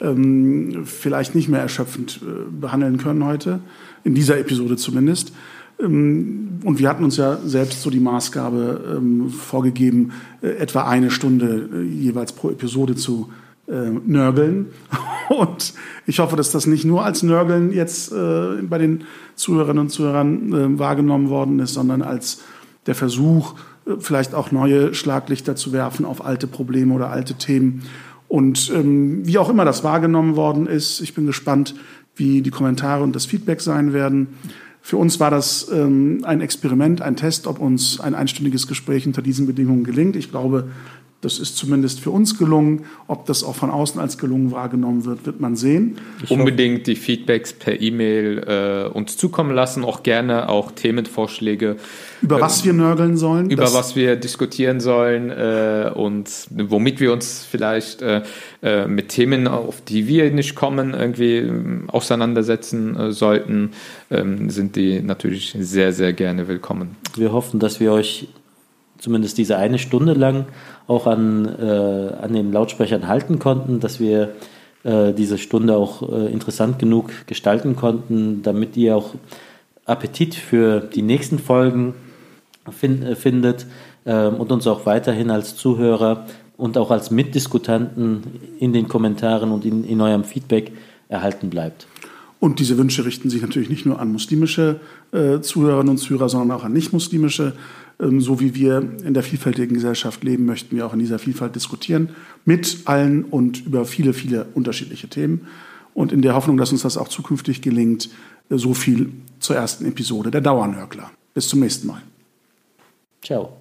ähm, vielleicht nicht mehr erschöpfend äh, behandeln können heute, in dieser Episode zumindest. Ähm, und wir hatten uns ja selbst so die Maßgabe ähm, vorgegeben, äh, etwa eine Stunde äh, jeweils pro Episode zu äh, nörgeln. Und ich hoffe, dass das nicht nur als Nörgeln jetzt äh, bei den Zuhörerinnen und Zuhörern äh, wahrgenommen worden ist, sondern als der Versuch, äh, vielleicht auch neue Schlaglichter zu werfen auf alte Probleme oder alte Themen. Und ähm, wie auch immer das wahrgenommen worden ist, ich bin gespannt, wie die Kommentare und das Feedback sein werden. Für uns war das ähm, ein Experiment, ein Test, ob uns ein einstündiges Gespräch unter diesen Bedingungen gelingt. Ich glaube, das ist zumindest für uns gelungen. Ob das auch von außen als gelungen wahrgenommen wird, wird man sehen. Ich Unbedingt die Feedbacks per E-Mail äh, uns zukommen lassen, auch gerne auch Themenvorschläge. Über ähm, was wir nörgeln sollen. Über was wir diskutieren sollen äh, und womit wir uns vielleicht äh, äh mit Themen, auf die wir nicht kommen, irgendwie ähm, auseinandersetzen äh, sollten, ähm, sind die natürlich sehr, sehr gerne willkommen. Wir hoffen, dass wir euch zumindest diese eine Stunde lang auch an, äh, an den Lautsprechern halten konnten, dass wir äh, diese Stunde auch äh, interessant genug gestalten konnten, damit ihr auch Appetit für die nächsten Folgen find, äh, findet ähm, und uns auch weiterhin als Zuhörer und auch als Mitdiskutanten in den Kommentaren und in, in eurem Feedback erhalten bleibt. Und diese Wünsche richten sich natürlich nicht nur an muslimische äh, Zuhörerinnen und Zuhörer, sondern auch an nicht-muslimische. Ähm, so wie wir in der vielfältigen Gesellschaft leben, möchten wir auch in dieser Vielfalt diskutieren mit allen und über viele, viele unterschiedliche Themen. Und in der Hoffnung, dass uns das auch zukünftig gelingt, äh, so viel zur ersten Episode der Dauernörgler. Bis zum nächsten Mal. Ciao.